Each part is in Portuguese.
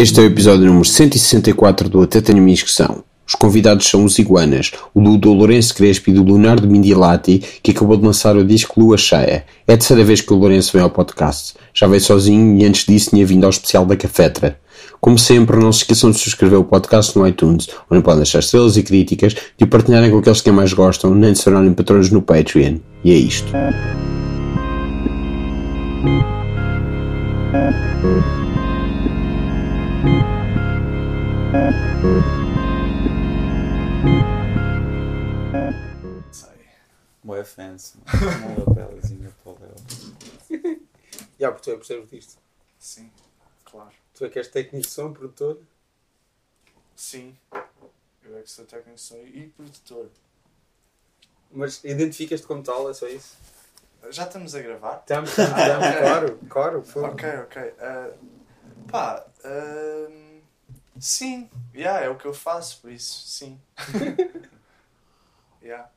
Este é o episódio número 164 do Até Tenho Minha Inscrição. Os convidados são os Iguanas, o do Lourenço Crespo e do Leonardo Mindilati, que acabou de lançar o disco Lua Cheia. É a terceira vez que o Lourenço vem ao podcast. Já veio sozinho e antes disso tinha vindo ao especial da Cafetra. Como sempre, não se esqueçam de subscrever o podcast no iTunes, onde podem deixar estrelas e críticas, de o partilharem com aqueles que mais gostam, nem de se tornarem patrões no Patreon. E é isto. Sei. Boa mano. Uma lapelazinha para o Léo. Já, porque tu é percebes disto. Sim, claro. Tu é que és técnico de som, produtor. Sim. Eu é que sou técnico de som e produtor. Mas identificas-te como tal, é só isso? Já estamos a gravar? Estamos, estamos, claro, claro. Foi. Ok, ok. Ah, pá, sim. Yeah, é o que eu faço, por isso, sim. yeah.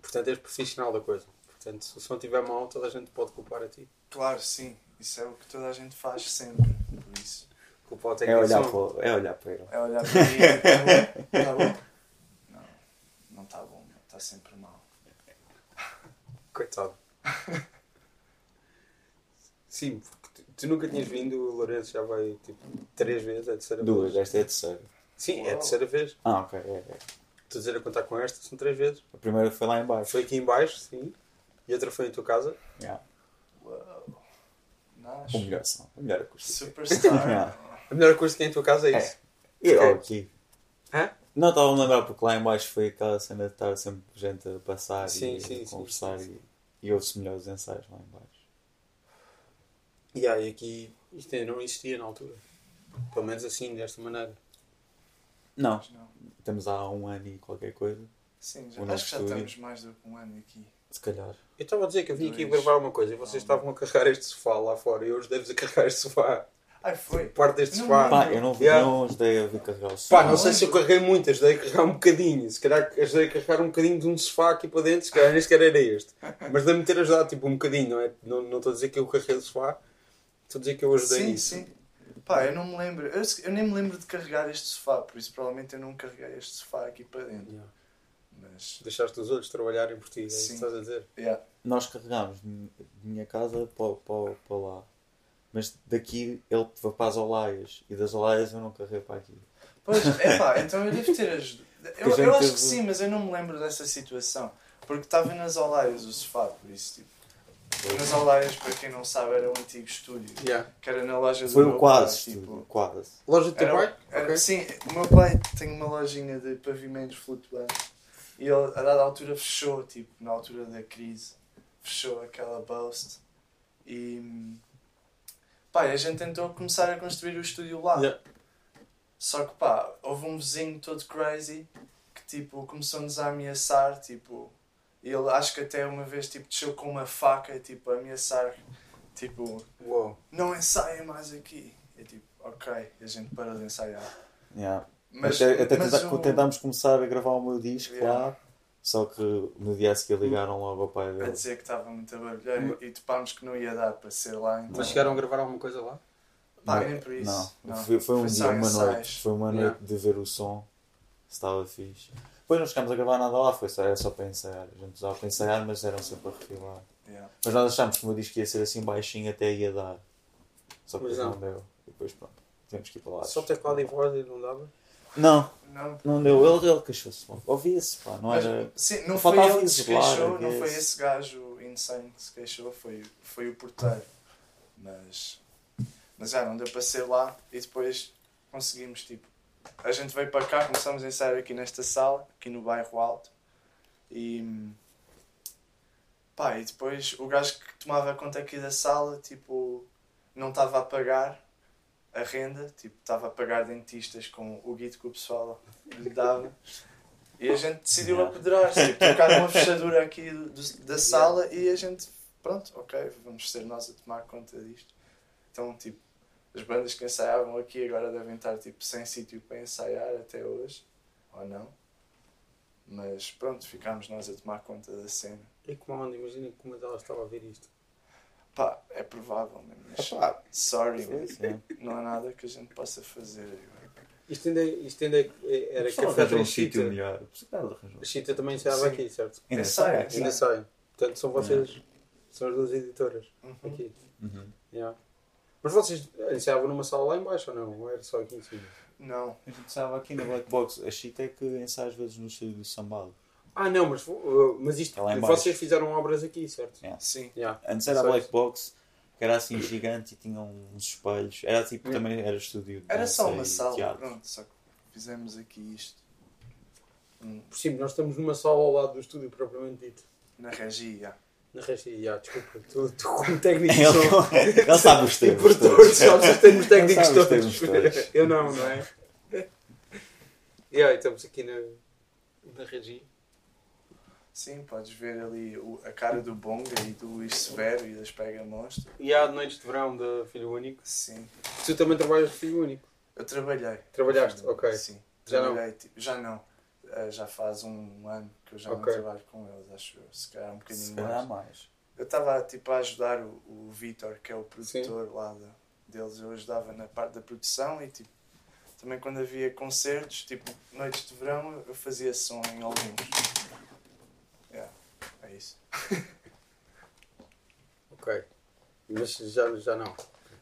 Portanto, és profissional da coisa. Portanto, se o som estiver mal, toda a gente pode culpar a ti. Claro, sim. Isso é o que toda a gente faz sempre. Por isso. Culpar o É técnico de olhar, para, é olhar para ele. É olhar para mim e tá bom? Tá bom? Não, não está bom. Está sempre mal. Coitado. Sim, tu, nunca tinhas vindo, o Lourenço já vai tipo três vezes, é a terceira Duas, vez. esta é a terceira. Sim, é a Uau. terceira vez. Ah, ok. É, é. Estou a dizer a contar com esta, são três vezes. A primeira foi lá em baixo. Foi aqui em baixo, sim. E outra foi em tua casa. Yeah. Uau. O Nice. melhor som. O melhor acústico. Superstar. Yeah. A melhor coisa que tem em tua casa é isso. E Ok. oh, aqui. Hã? Não, estava a lembrar porque lá em baixo foi aquela cena de estar sempre gente a passar Sim, e sim, a sim, conversar sim, sim. e, e houve-se melhores ensaios lá em baixo. E aí aqui isto ainda não existia na altura. Pelo menos assim, desta maneira. Não, Não. temos há um ano e qualquer coisa. Sim, já, acho que já estúdio. estamos mais do que um ano aqui. Se calhar. Eu estava a dizer que eu vim aqui gravar uma coisa e vocês estavam a carregar este sofá lá fora e eu ajudei-vos a carregar este sofá. Ai, foi. Parte deste Não sofá. Pá, eu não, Yeah. não ajudei a vir carregar o som. Pá, não sei se eu carreguei muito, ajudei a carregar um bocadinho. Se calhar ajudei a carregar um bocadinho de um sofá aqui para dentro, se calhar nem sequer era este. Mas deve-me ter ajudado tipo um bocadinho, não é? Não não estou a dizer que eu carreguei o sofá, estou a dizer que eu ajudei Sim, nisso. sim. Pá, eu não me lembro. Eu, eu nem me lembro de carregar este sofá, por isso provavelmente eu não carreguei este sofá aqui para dentro. Yeah. Mas. Deixaste os outros trabalharem por ti, é isso que Sim. estás a dizer. Yeah. Nós carregámos de minha casa para, para, para lá. Mas daqui ele foi para as Olaias e das Olaias eu não carreguei para aqui. Pois, é pá, então eu devo ter ajudado. Eu, eu acho teve- que sim, mas eu não me lembro dessa situação. Porque estava nas Olaias o sofá, por isso, tipo. Nas Olaias, para quem não sabe, era um antigo estúdio. Yeah. Que era na loja do Foi meu o quase, pai, estúdio, tipo, quase. Loja de teu pai? era- Ok. Sim, o meu pai tem uma lojinha de pavimentos flutuantes e ele a dada altura fechou, tipo, na altura da crise, fechou aquela Boast e pá, a gente tentou começar a construir o estúdio lá. Yeah. Só que pá, houve um vizinho todo crazy que tipo começou-nos a ameaçar, tipo, ele acho que até uma vez tipo desceu com uma faca, tipo, a ameaçar, tipo, Uou. não ensaiem mais aqui. E tipo, ok, e a gente parou de ensaiar. Yeah. Mas, até até mas tenta- o- tentámos começar a gravar o meu disco Yeah. lá, só que no dia a seguir ligaram logo ao pai a dele. dizer que estava muito a barulhar e topámos que não ia dar para ser lá. Então, Mas chegaram a gravar alguma coisa lá? Pá, Não, nem por isso. Não, Foi, foi um dia, uma ensaios. noite. Foi uma Yeah. noite de ver o som, se estava fixe. Depois não chegámos a gravar nada lá, foi só, era só para ensaiar. A gente usava para ensaiar, mas eram sempre a refilar. Yeah. Mas nós achámos que o meu disco ia ser assim baixinho até ia dar. Só que depois não. não deu. E depois pronto, tivemos que ir para lá. Só teclado e voz e não dava? Não, Não, não deu. Ele, ele queixou-se. Ouvia-se, pá, não mas, era. sim, não foi ele que se queixou, não foi esse gajo insane que se queixou, foi, foi o porteiro. Mas, mas já não deu para ser lá e depois conseguimos, tipo, a gente veio para cá, começamos a ensaiar aqui nesta sala, aqui no bairro Alto e pá, e depois o gajo que tomava conta aqui da sala, tipo, não estava a pagar a renda, tipo, estava a pagar dentistas com o guito que o pessoal lhe dava. E a gente decidiu apedrar-se, tipo, trocar uma fechadura aqui do- do- da sala e a gente, pronto, ok, vamos ser nós a tomar conta disto. Então, tipo, as bandas que ensaiavam aqui agora devem estar, tipo, sem sítio para ensaiar até hoje, ou não. Mas pronto, ficámos nós a tomar conta da cena. E como onda, imagina como é que ela estava a ver isto. Pá, é provável mesmo. Mas sorry, sim. não há nada que a gente possa fazer agora. Isto ainda, isto ainda é- era Pessoal, café da um sítio melhor. A Chita também ensaiava aqui, certo? Ainda sai. Ainda sai. Portanto, são vocês, são as duas editoras Uhum. aqui. Uhum. Yeah. Mas vocês ensaiavam numa sala lá em baixo ou não? Ou era só aqui em cima? Não, A gente estava aqui na Black Box. A chita é que ensaia às vezes no estúdio do Sambalo. Ah, não, mas, uh, mas isto, É vocês fizeram obras aqui, certo? Yeah. sim. Yeah. Antes era a. Black Box, que era assim gigante e tinha uns espelhos. Era tipo, Yeah. também era estúdio de Era só uma sala, teatro. pronto, só que fizemos aqui isto. Hum, Por cima, nós estamos numa sala ao lado do estúdio propriamente dito. Na regia. Na regia, yeah, desculpa, tu, tu como técnico de som. Ele, ele sabe os E termos. produtor, todos. sabes os termos técnicos todos. termos todos. Eu não, não é? Yeah, estamos aqui na, na regia. Sim, podes ver ali o- a cara do Bonga e do Luís Severo e das Pega Monstro. E há noites de verão da Filho Único. Sim. Tu também trabalhas de Filho Único. Eu trabalhei. Trabalhaste, ok. Sim. Já não? Trabalhei, tipo, já não. Ah, já faz um ano que eu já Ok. não trabalho com eles, acho eu. Se calhar um bocadinho Se calhar mais. mais. Eu estava tipo, a ajudar o, o Vitor, que é o produtor lá da- deles. Eu ajudava na parte da produção e tipo, também quando havia concertos, tipo, noites de verão, eu fazia som em alguns. Yeah, é isso. Ok. Mas já, já não.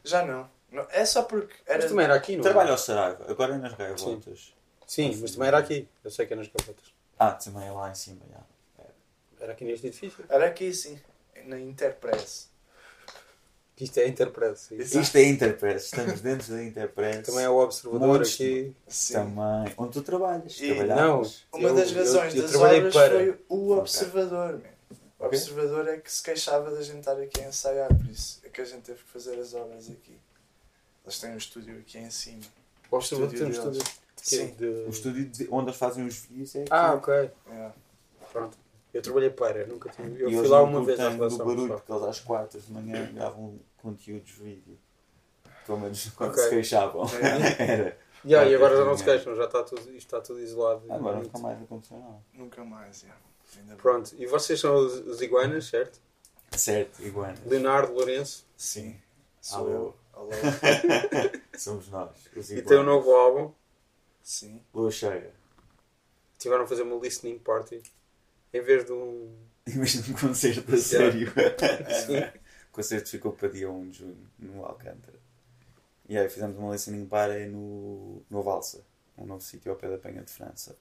Já não. Não, É só porque era. Mas também era aqui, não é? Trabalho ao Saraiva, agora é nas gaivotas. Sim, mas também era aqui. Eu sei que é nas gavetas. Ah, também é lá em cima, já. Era aqui neste edifício. Era aqui sim, na Interpress. Isto é Interpress. sim. Exato. Isto é Interpress, estamos dentro da Interpress. Também é o Observador Montes aqui. Sim. Também. Onde tu trabalhas? E- Trabalhavas. Uma Eu- das eu- razões eu das trabalhei obras para- foi o Observador. man. O. Observador é que se queixava da gente estar aqui a ensaiar, por isso é que a gente teve que fazer as obras aqui. Eles têm um estúdio aqui em cima. O Observador tem um Estúdio quê? Sim. De- O estúdio de- onde eles fazem os vídeos é aqui. Ah, ok. Yeah. Pronto. Eu trabalhei para, nunca tive. Eu e fui eles lá não uma vez à curtem do relação. barulho, porque eles às quartas de manhã gravam conteúdos de vídeo. Pelo menos quando Ok. se queixavam. Era. Yeah, e agora já não se queixam, já está tudo, isto está tudo isolado. Agora nunca mais aconteceu nada. Nunca mais. Ainda bem. Pronto, e vocês são os, os iguanas, certo? Certo, iguana. Leonardo Lourenço. Sim. Sou Alô. eu. Alô. Somos nós. Os E tem um iguanas. novo álbum. Sim. Lua cheia. Tiveram a fazer uma listening party. Em vez de um. Imagina um concerto a sério. Sim. o concerto ficou para dia 1 de junho, no Alcântara. E aí fizemos uma listening party no, no Valsa, um novo sítio ao pé da Penha de França.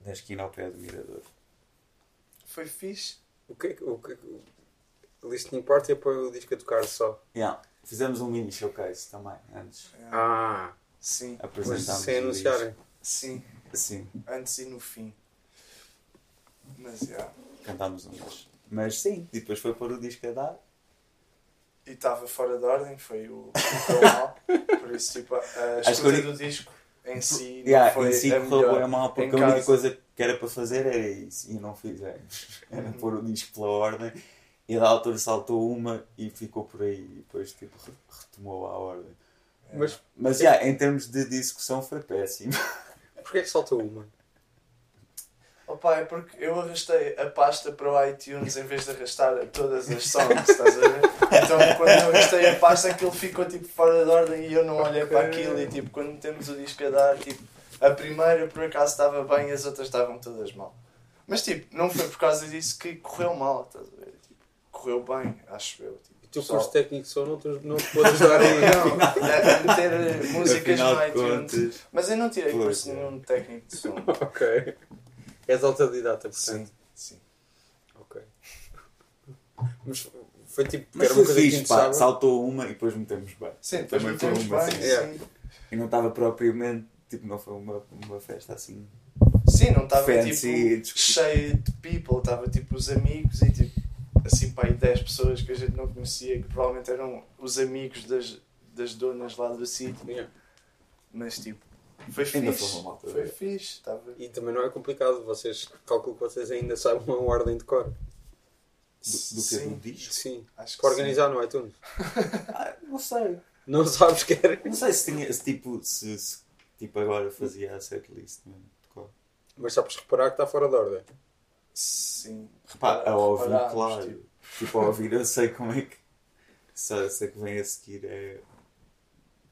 Da esquina ao pé do Mirador. Foi fixe. O que é que. O que, é que- o listening party é para o disco a tocar só. Yeah. Fizemos um mini showcase também, antes. Yeah. Ah, Sim. Apresentámos sem o anunciarem. Sim. Sim, Antes e no fim. Mas, yeah. cantámos umas. Mas sim, e depois foi pôr o disco a dar. E estava fora de ordem, foi o o mal. Por isso, tipo, a que- do disco em si não Yeah, foi em si correu bem mal, porque a única casa. coisa que era para fazer era isso, e não fizemos. Era pôr o disco pela ordem, e da altura saltou uma e ficou por aí, e depois tipo, re- retomou a ordem. Mas Mas já, em termos de discussão foi péssimo. porquê é que saltou uma? Opa, é porque eu arrastei a pasta para o iTunes em vez de arrastar todas as songs, estás a ver? Então quando eu arrastei a pasta aquilo ficou tipo fora de ordem e eu não olhei para aquilo e tipo quando metemos o disco a dar, tipo, a primeira por acaso estava bem e as outras estavam todas mal. Mas tipo, não foi por causa disso que correu mal, estás a ver? Tipo, correu bem, acho eu. Tipo, teu pessoal- curso técnico de som não te, não te pode ajudar aí. Não, a meter músicas no de iTunes. Mas eu não tirei Pois, curso é. nenhum técnico de som. ok. És autodidata, portanto. Sim, sim. Ok. Mas foi tipo. Mas era uma coisa que fixe, pá, saltou uma e depois metemos bem. Sim, depois Também foi metemos uma, bem, sim. É. sim. E não estava propriamente, tipo, não foi uma, uma festa assim. Sim, não estava Fancy, tipo cheio de people, estava tipo os amigos e tipo assim para aí 10 pessoas que a gente não conhecia, que provavelmente eram os amigos das, das donas lá do sítio, Yeah. mas tipo, foi Ainda fixe. foi malta Foi boa. fixe, estava. E também não é complicado. Vocês calculo que vocês ainda sabem uma ordem de cor. Do, do que Sim. do disco? Sim. Acho que Para organizar no iTunes. Ah, não sei. Não sabes que era. Não sei se tinha, se tipo, se, se, tipo agora fazia a setlist mesmo. de cor. Mas sabes reparar que está fora de ordem. Sim. Repá, a ouvir, Reparámos, claro. tipo, Tipo, a ouvir, eu sei como é que. Só sei que vem a seguir é.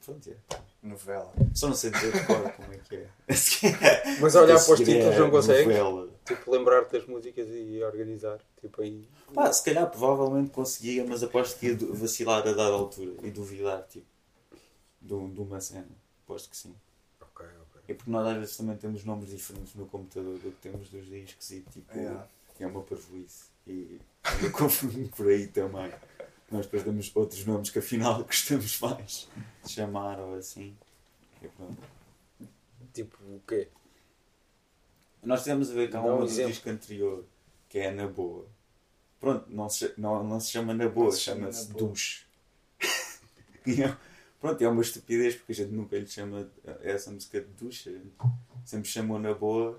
Pronto, é. Novela. Só não sei dizer de cor como é que é. Mas a olhar para os títulos é não consegues? novela. Tipo, lembrar-te das músicas e organizar. Tipo, aí. Pá, se calhar provavelmente conseguia, mas aposto que ia vacilar a dada altura e duvidar, tipo, de, de uma cena. Aposto que sim. E porque nós às vezes também temos nomes diferentes no computador do que temos dos discos e tipo, Yeah. é uma parvoíce. E eu confundo por aí também. Nós depois damos outros nomes que afinal gostamos mais de chamar ou assim. E pronto. Tipo, o quê? Nós tivemos a ver com um do disco anterior, que é Na Boa. Pronto, não se, não, não se chama Na Boa, se chama chama-se Boa. Duche. E é- Pronto, é uma estupidez porque a gente nunca lhe chama essa música de ducha. Sempre chamou Na Boa.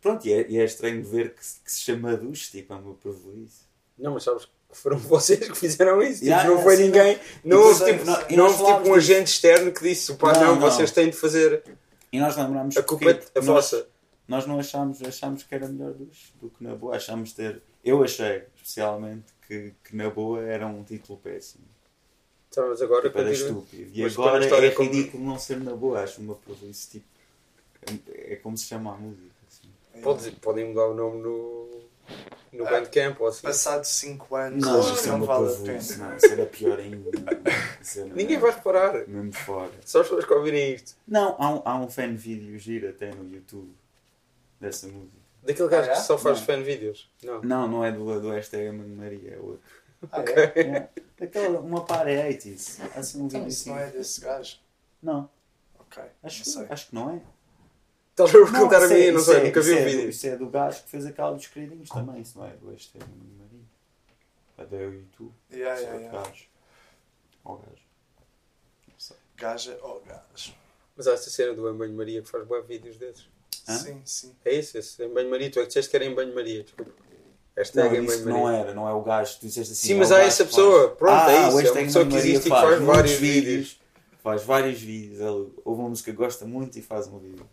Pronto, e é, e é estranho ver que, se- que se chama Duche, tipo, é uma prejuízo. Não, mas sabes que foram vocês que fizeram isso. Tipo, Yeah, não yeah, foi sim, ninguém. Não E houve, depois, tipo, não- não houve tipo um agente externo que disse: pá, Não, não, não. vocês têm de fazer. E nós lembrámos A culpa é a vossa. Nós não achámos, achámos que era melhor Duche do que Na Boa. Achámos ter. Eu achei, especialmente, que, que Na Boa era um título péssimo. Mas agora Tipo, era estúpido. E Mas agora história é como- ridículo não ser na boa. Acho uma província. Tipo, é, é como se chama a música. Assim. Pode- podem mudar o nome no, no Ah, Bandcamp ou assim. Passados 5 anos, Não, acho isso que é não uma vale a pena. Não, isso era pior ainda. Era Ninguém vai reparar. Mesmo fora. Só as pessoas que ouvirem isto. Não, há um, há um fan vídeo giro até no YouTube dessa música. Daquele gajo Ah, é? que só faz Não. fan vídeos. Não. Não, não é do, do hashtag Mano Maria, é outro. Ah, é? É, Aquela, uma par é 80s. Assim um Então, isso não é desse gajo. Não, Ok, acho, não acho que não é. Estás a perguntar a mim, é- não sei, é- nunca vi isso o é do- vídeo. Isso é do gajo que fez aquela dos queridinhos também, isso não é do hashtag Mano Maria. É da eu e tu. Yeah, é yeah, yeah. gajo. Ou gajo. Não sei. Gaja ou gajo? Mas há essa cena do Em Banho Maria que faz boas vídeos desses. Hã? Sim, sim. É isso, esse Em Banho Maria. Tu é que disseste que era Em Banho Maria, desculpa. Não, Hashtag eu disse Banho que não era, não é o gajo. Tu disseste assim. Sim, é mas o há gajo essa que pessoa. faz. Pronto, ah, é ah, isso, o é uma pessoa que existe e que faz vários vídeos. Faz vários vídeos. Ele ouve uma música que gosta muito e faz um vídeo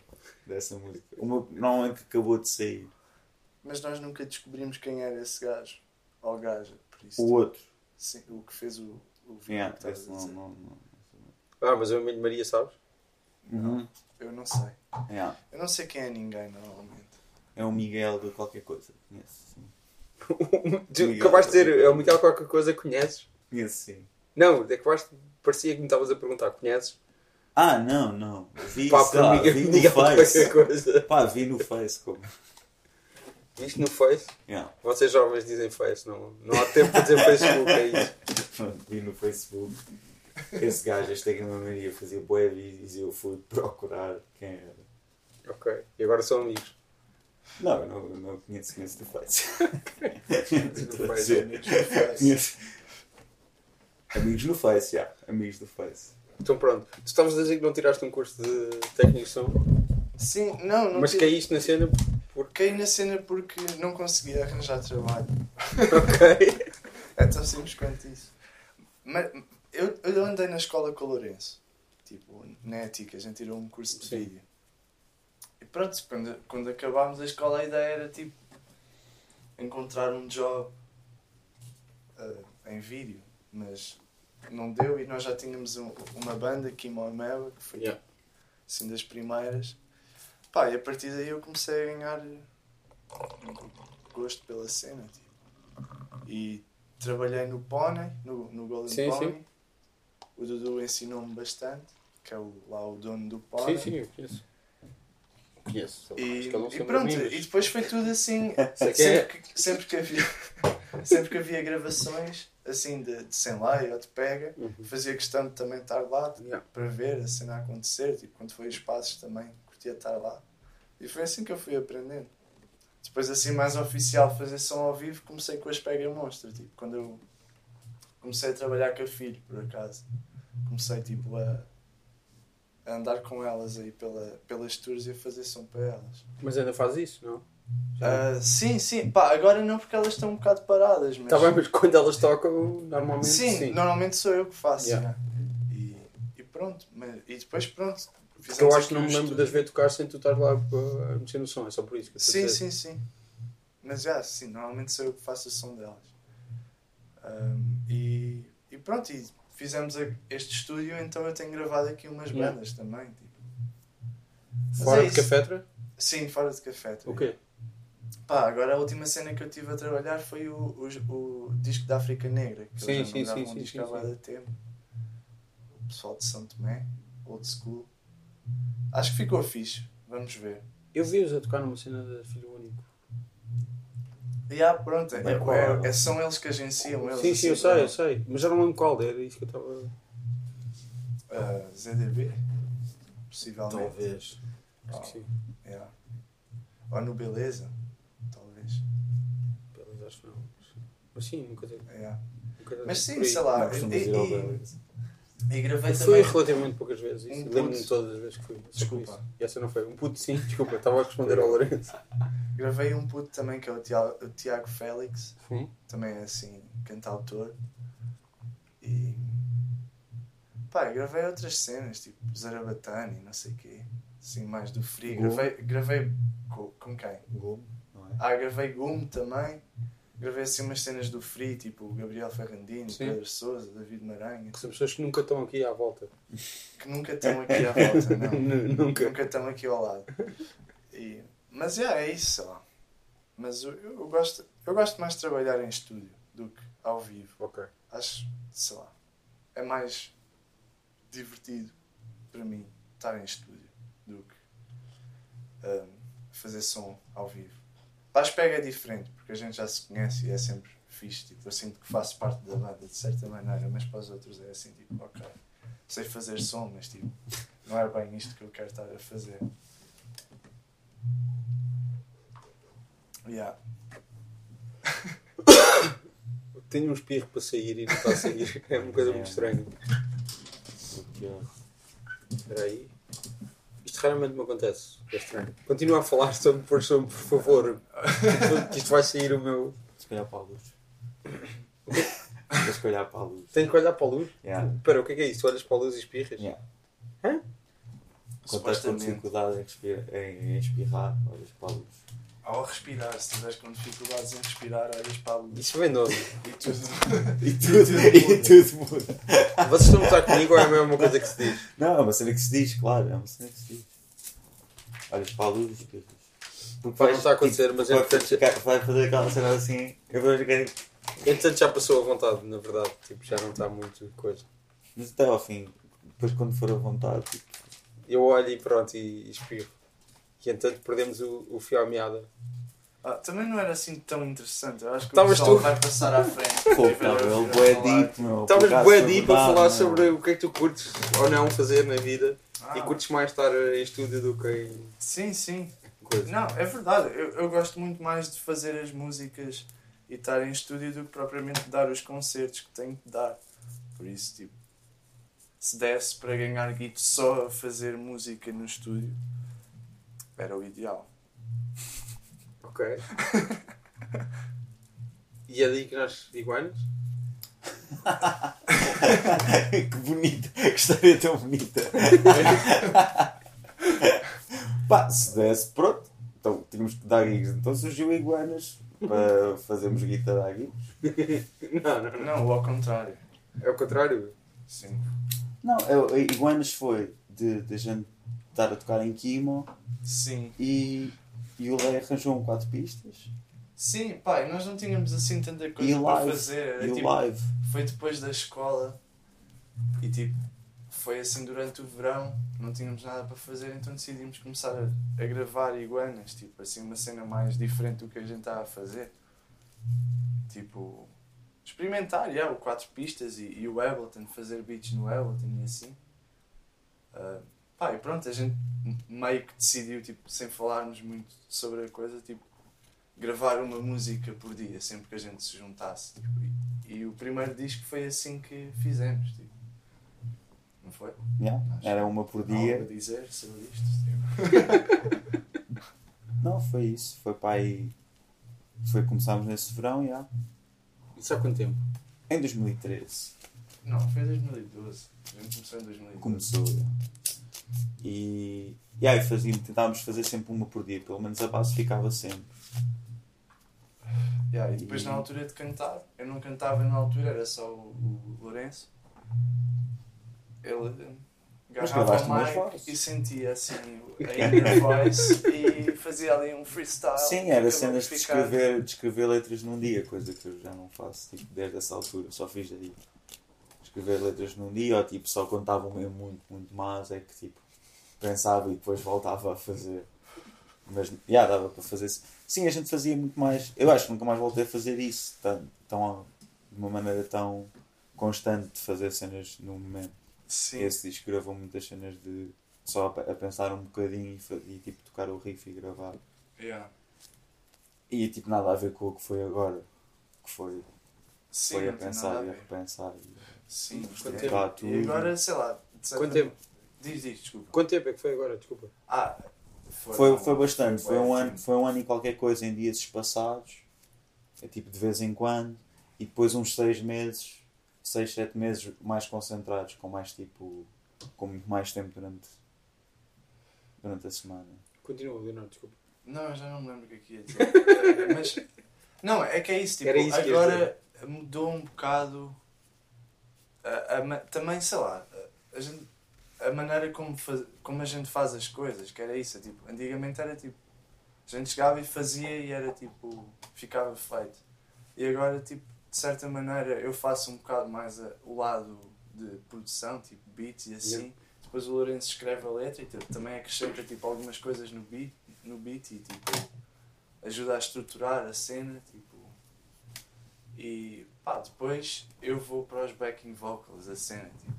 dessa música. Uma, normalmente que acabou de sair. Mas nós nunca descobrimos quem era esse gajo. Ou gaja, por isso. O outro. Sim, o que fez o, o vídeo Yeah, que não, dizer. não, não. Ah, mas o Em Banho Maria, sabes? Uhum. Eu não sei. Yeah. Eu não sei quem é ninguém, normalmente. É o Miguel de qualquer coisa. Conheço, sim. tu acabaste de dizer, é o Miguel qualquer coisa, conheces? Conheço, sim. Não, acabaste, parecia que me estavas a perguntar, conheces? Ah, não, não. Vi, Pá, Miguel, vi no Miguel Face. coisa. Pá, vi no Face como. Viste no Face? Yeah. Vocês jovens dizem Face, não, não há tempo para dizer Facebook, é isso. Vi no Facebook. Esse gajo, este aqui na Maria, fazia vídeos e eu fui procurar quem era. Ok, e agora são amigos. Não, eu não, eu não conheço, do Face. Conheço. Amigos no Face, já. Amigos do Face. Então pronto, tu estavas a dizer que não tiraste um curso de técnico de som, Sim, não, não mas tive- caíste na cena Caí na cena porque não conseguia arranjar trabalho. Ok. É tão simples quanto isso. Mas eu, eu andei na escola com o Lourenço. Tipo, na ética, a gente tirou um curso de Sim. vídeo. E pronto, quando, quando acabámos a escola a ideia era tipo encontrar um job eh, em vídeo. Mas não deu e nós já tínhamos um- uma banda, Kimo Mela, que foi Yeah. assim das primeiras. Pá, e a partir daí eu comecei a ganhar gosto pela cena. Tipo. E trabalhei no Pony, no, no Golden Sim, Pony. sim. O Dudu ensinou-me bastante, que é o, lá o dono do Pony. Sim, sim, eu conheço. Conheço. E, e pronto, a mim, mas- e depois foi tudo assim. É. sempre, que, sempre, que havia, sempre que havia gravações assim de, de sem lei ou de pega, Uhum. fazia questão de também estar lá Yeah. para ver a cena acontecer. Tipo, quando foi os passos também curtia estar lá. E foi assim que eu fui aprendendo. Depois, assim, mais oficial, fazer som ao vivo, comecei com as Pega Monstro. Tipo, quando eu comecei a trabalhar com a filho, por acaso. Comecei, tipo, a, a andar com elas aí pela, pelas tours e a fazer som para elas. Mas ainda faz isso, não? Ah, sim, sim. Pá, agora não porque elas estão um bocado paradas, mas... Está bem, mas quando elas tocam, normalmente sim, sim. normalmente sou eu que faço. Yeah. né? E, e pronto. Mas, e depois pronto. Porque eu acho que não me um lembro de as estúdio. ver tocar sem tu estar lá uh, a mexer no som, é só por isso que eu Sim, sim, sim. Mas já, sim, normalmente sou eu que faço o som delas. Ahm, e, e pronto, e fizemos este estúdio, então eu tenho gravado aqui umas Yeah. bandas também. Tipo. Mas Fora é de cafetra? Sim, fora de café. tá O quê? Pá, agora a última cena que eu tive a trabalhar foi o, o, o disco da África Negra. Que Sim, eles já sim, sim, um sim, disco sim, há sim. de tempo. O pessoal de São Tomé, old school. Acho que ficou fixe. Vamos ver. Eu vi-os a tocar numa cena de Filho Único. E ah, pronto, é, é- qual? é- são eles que agenciam. Eles, Sim, sim, eu assim, sei, eu sei. Mas já não lembro qual era isso que eu estava. ah, ZDB, possivelmente. Talvez. Acho Ah, que sim. yeah. Ou no Beleza, talvez. Pelas acho que não. Mas sim, nunca teve. Yeah. Mas sim, sei lá. E, e, Beleza. E gravei Eu fui também. relativamente poucas vezes. isso. Um Lembro-me de todas as vezes que fui. Desculpa. E essa não foi. Um puto, sim, desculpa, estava a responder ao Lourenço. Gravei um puto também que é o Tiago, o Tiago Félix. Sim. também é assim, cantautor. E. Pá, gravei outras cenas, tipo Zarabatani, não sei o quê. Assim, mais do. Gum. Gravei, gravei com, com quem? Globo, não é? Ah, gravei Gum também. Gravei assim umas cenas do Free, tipo o Gabriel Ferrandino, Sim. Pedro Souza, David Maranha, Que são pessoas que nunca estão aqui à volta. que nunca estão aqui à volta, não. Nunca. Nunca estão aqui ao lado. E, mas yeah, é isso, sei lá. Mas eu, eu, gosto, eu gosto mais de trabalhar em estúdio do que ao vivo. Ok. acho, sei lá, é mais divertido para mim estar em estúdio do que ahm, fazer som ao vivo. As pega é diferente, porque a gente já se conhece e é sempre fixe. Tipo, eu sinto que faço parte da banda de certa maneira, mas para os outros é assim, tipo, ok, sei fazer som, mas tipo, não é bem isto que eu quero estar a fazer. Yeah. Tenho um espirro para sair e não está a sair. É uma coisa muito estranha. Espera aí. Isto raramente me acontece. É estranho. Continua a falar sobre, por, sobre, por favor. Que isto vai sair o meu. Tens que olhar para a luz. Tens que olhar para a luz. Tenho que olhar para a luz. Yeah. Espera, o que é que é isso? Tu olhas para a luz e espirras? Yeah. Hã? Quando estás com dificuldade em, respira- em, em espirrar, olhas para a luz. Ao respirar, se estiveres com dificuldades em respirar, olhas para a luz Isso vem de onde? e tudo. E tudo, e tudo muda. Vocês estão a estar comigo ou é a mesma coisa que se diz? Não, é uma cena que se diz, claro, é uma cena que se diz. Olhas para a luz e espirras. Porque não estar a acontecer, mas é vai, importante. ficar- vai fazer aquela cena assim. Eu que é- Entretanto já passou a vontade, na verdade. Tipo, já não está muito coisa. Mas até ao fim, depois quando for à vontade, tipo, Eu olho e pronto, e, e espirro. E entretanto perdemos o, o fio à meada. Ah, também não era assim tão interessante. Eu acho que Estavas o pessoal tu- vai passar à frente. pô, vai não, ouvir ele a falar. deep, meu. Estavas bué deep a nada, falar sobre o que é que tu curtes ou não fazer na vida. Ah, E curtes mais estar em estúdio do que em Sim, sim. coisa. Não, é verdade. Eu, eu gosto muito mais de fazer as músicas e estar em estúdio do que propriamente dar os concertos que tenho que dar. Por isso, tipo, se desse para ganhar guito só a fazer música no estúdio, era o ideal. Ok. e é daí que nós iguanas? que bonita, que história tão bonita. Pá, se desse, pronto. Então tínhamos que dar gigs. Então surgiu Iguanas para fazermos guitarra a gigs. Não, não, não. Ao contrário. É o contrário. Sim. Não, é- é- Iguanas foi de, de a gente estar a tocar em Kimo Sim. e, e o Lé arranjou um quatro pistas. Sim, pai, nós não tínhamos assim tanta E coisa para live. fazer. E tipo, live. foi depois da escola e tipo foi assim durante o verão não tínhamos nada para fazer então decidimos começar a, a gravar iguanas tipo assim uma cena mais diferente do que a gente estava a fazer tipo experimentar já, o quatro pistas e, e o Ableton fazer beats no Ableton e assim Ah, pá, e pronto a gente meio que decidiu tipo sem falarmos muito sobre a coisa tipo gravar uma música por dia sempre que a gente se juntasse tipo, e, e o primeiro disco foi assim que fizemos tipo. não foi? Yeah, Acho Era uma por Há algo dia. a dizer sobre isto tipo. Não, foi isso. Foi para aí. Foi começámos nesse verão, já. Isso há quanto tempo? Em 2013 não, foi em 2012 a gente começou em 2012 começou. já. E, e aí fazíamos, tentávamos fazer sempre uma por dia, pelo menos a base ficava sempre. Yeah, e depois na altura de cantar, eu não cantava na altura, era só o, o Lourenço. Ele agarrava o mic e sentia assim a inner voice e fazia ali um freestyle. Sim, era acabou cenas de escrever, de escrever letras num dia, coisa que eu já não faço tipo, desde essa altura, só fiz aí. Escrever letras num dia, ou tipo, só estavam mesmo muito, muito más, é que tipo, pensava e depois voltava a fazer. Mas, já, dava para fazer isso. Sim, a gente fazia muito mais. Eu acho que nunca mais voltei a fazer isso, tão, tão, de uma maneira tão constante de fazer cenas num momento. Sim, Esse disco gravou muitas cenas de só a, a pensar um bocadinho e, e tipo tocar o riff e gravar. yeah. E tipo nada a ver com o que foi agora. Que foi, Sim, foi a pensar a e a repensar. E, Sim, e tudo. agora, sei lá, de certa- Quanto tempo? Diz, diz, desculpa. Quanto tempo é que foi agora? Desculpa. Ah, Foi, foi bastante, foi bué um, ano, foi um ano e qualquer coisa em dias espaçados, é tipo de vez em quando, e depois uns seis meses, seis, sete meses mais concentrados, com mais tipo, com muito mais tempo durante, durante a semana. Continua, Leonardo, desculpa. Não, eu já não me lembro o que é que ia dizer. Mas. Não, é que é isso, tipo, Era isso agora mudou um bocado. A, a também, sei lá, a, a gente- a maneira como, faz, como a gente faz as coisas, que era isso. é Tipo, antigamente era tipo. A gente chegava e fazia e era tipo. ficava feito. E agora, tipo, de certa maneira, eu faço um bocado mais a- o lado de produção, tipo beats e assim. Yeah. Depois o Lourenço escreve a letra e tipo, também acrescenta tipo, algumas coisas no beat, no beat e tipo, ajuda a estruturar a cena. Tipo, e pá, depois eu vou para os backing vocals, a cena, tipo,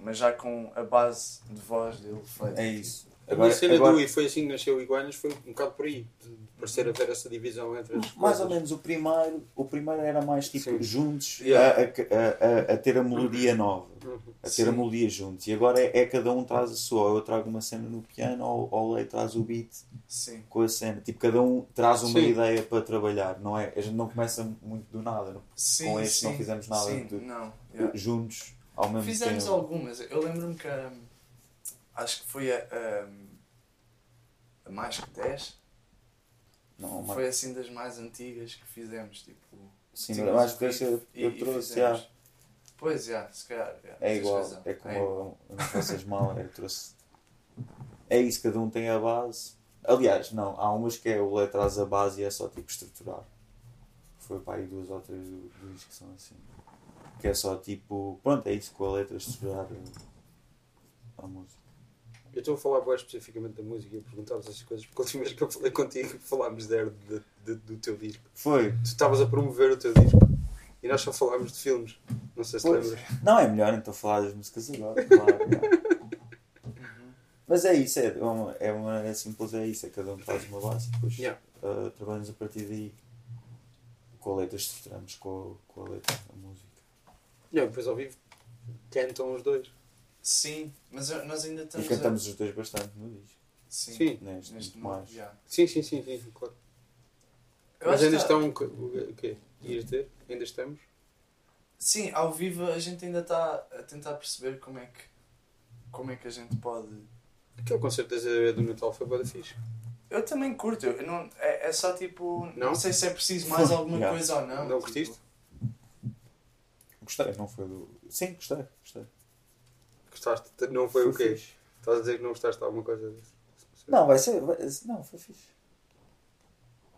mas já com a base de voz dele feita. É isso. A Agora, minha cena agora- do E foi assim que nasceu o Iguanas foi um bocado por aí. De parecer haver essa divisão entre as Mais ou coisas. menos o primeiro, o primeiro era mais tipo Sim. juntos Yeah. a, a- a- a ter a melodia nova. Uhum. A ter a Sim. melodia juntos. E agora é, é cada um traz a sua. Ou eu trago uma cena no piano ou, ou o Lei traz o beat Sim, com a cena. Tipo, cada um traz uma Sim. ideia para trabalhar. Não é? A gente não começa muito do nada. não- sim, Com este não fizemos nada Sim, de- não, yeah. Juntos ao mesmo Fizemos tempo. algumas. Eu lembro-me que hum, acho que foi a, a mais que 10. Não, mas- Foi assim das mais antigas que fizemos. Tipo, sim, acho o que esse riff eu, eu e trouxe. já. Pois, já, se calhar. já, É igual. razão. É como não faças mal. Eu trouxe. É isso, cada um tem a base. Aliás, não, há umas que é o Lei traz a base e é só tipo estruturar. Foi para aí duas ou três do, que são assim. Que é só tipo. Pronto, é isso com a letra estruturar a, a música. Eu estou a falar agora especificamente da música e perguntavas essas coisas porque a última vez que eu falei contigo falámos de, de- de- do teu disco. Foi. Tu estavas a promover o teu disco e nós só falámos de filmes. Não sei se Pois. lembras. Não, é melhor então falar das músicas agora, claro. não. Mas é isso, é uma, é uma maneira simples, é isso, é cada um faz uma base e depois Yeah. uh, trabalhamos a partir daí. Com a letra estruturamos com, a- com a letra, a música. Não, depois ao vivo cantam os dois. Sim, mas nós ainda E estamos. cantamos os dois bastante no disco. A... Sim, Sim. Neste, neste mais. já. Sim, sim, sim, sim, claro. Eu Mas ainda que- estão. O quê? Ias ter? Ainda estamos? Sim, ao vivo a gente ainda está a tentar perceber como é que, como é que a gente pode. Aquele concerto da ZB do Natal foi bada fixe. Eu também curto, eu não, é, é só tipo. Não? Não? sei se é preciso mais alguma Yeah. coisa ou não. Não tipo, curtiste? Gostei, não foi do. Sim, gostei, gostei. Gostaste? Não foi, o quê? fixe. Estás a dizer que não gostaste de alguma coisa desse? Não, vai ser. vai- não, foi fixe.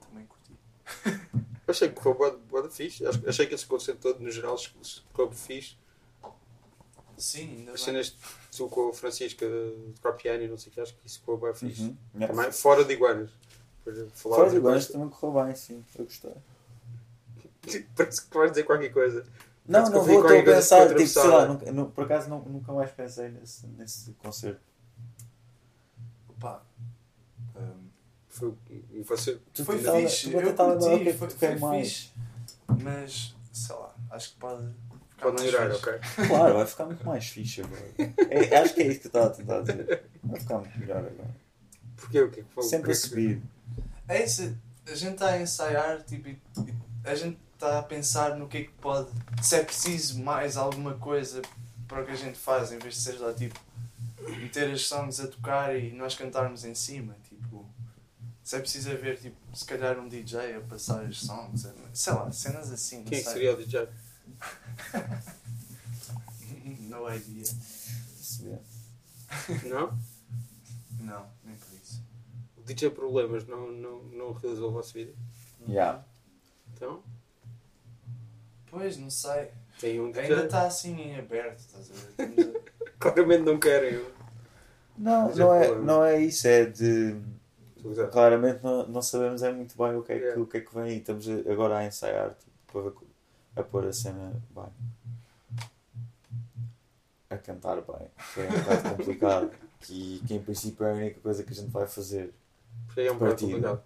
Também curti. Achei que foi boa, boa fixe. Acho- Achei que esse concerto todo, no geral, ficou fixe. Sim, ainda As bem. cenas tu com a Francisca de tocar piano e não sei o que, acho que isso ficou bem fixe. Uhum. Também, fora de iguanas. Fora de em Guanas coisa- também correu bem, sim. Eu gostei. Parece que vais dizer qualquer coisa. Não, não vou, estou a pensar, tipo, foi sei lá, nunca, nu- por acaso nu- nunca mais pensei nesse, nesse concerto. Opa. hum, Foi, você, Tu foi tentava- fixe, eu curti, é que foi, foi mais. fixe. Mas, sei lá, acho que pode ficar pode melhorar, ok? Claro, vai ficar muito mais fixe agora. É, acho que é isso que eu estava a tentar dizer. Vai ficar muito melhor agora. Porque o que é que foi? Sempre a é subir. É isso, a gente está a ensaiar, tipo, e- e a gente está a pensar no que é que pode, se é preciso mais alguma coisa para o que a gente faz, em vez de ser lá, tipo, meter as songs a tocar e nós cantarmos em cima, tipo, Se é preciso haver, tipo, se calhar um DJ a passar os songs, sei lá, cenas assim, Quem é que seria o DJ? No idea. Não? Não, nem por isso. O DJ Problemas não, não, não realizou o vosso vídeo? Yeah. Então, Pois, não sei. tem um DJ. Ainda está assim em aberto, estás a ver? Estamos a- Claramente não querem. Não, Mas não é problema. não é isso, é de. Exato. Claramente não, não sabemos é muito bem o que é que, Yeah. o que, é que vem aí. Estamos a- agora a ensaiar tipo, para ver co- a pôr a cena bem. A cantar bem, que é um bocado complicado. Que, que em princípio é a única coisa que a gente vai fazer. Porque aí é um bocado Partida. complicado.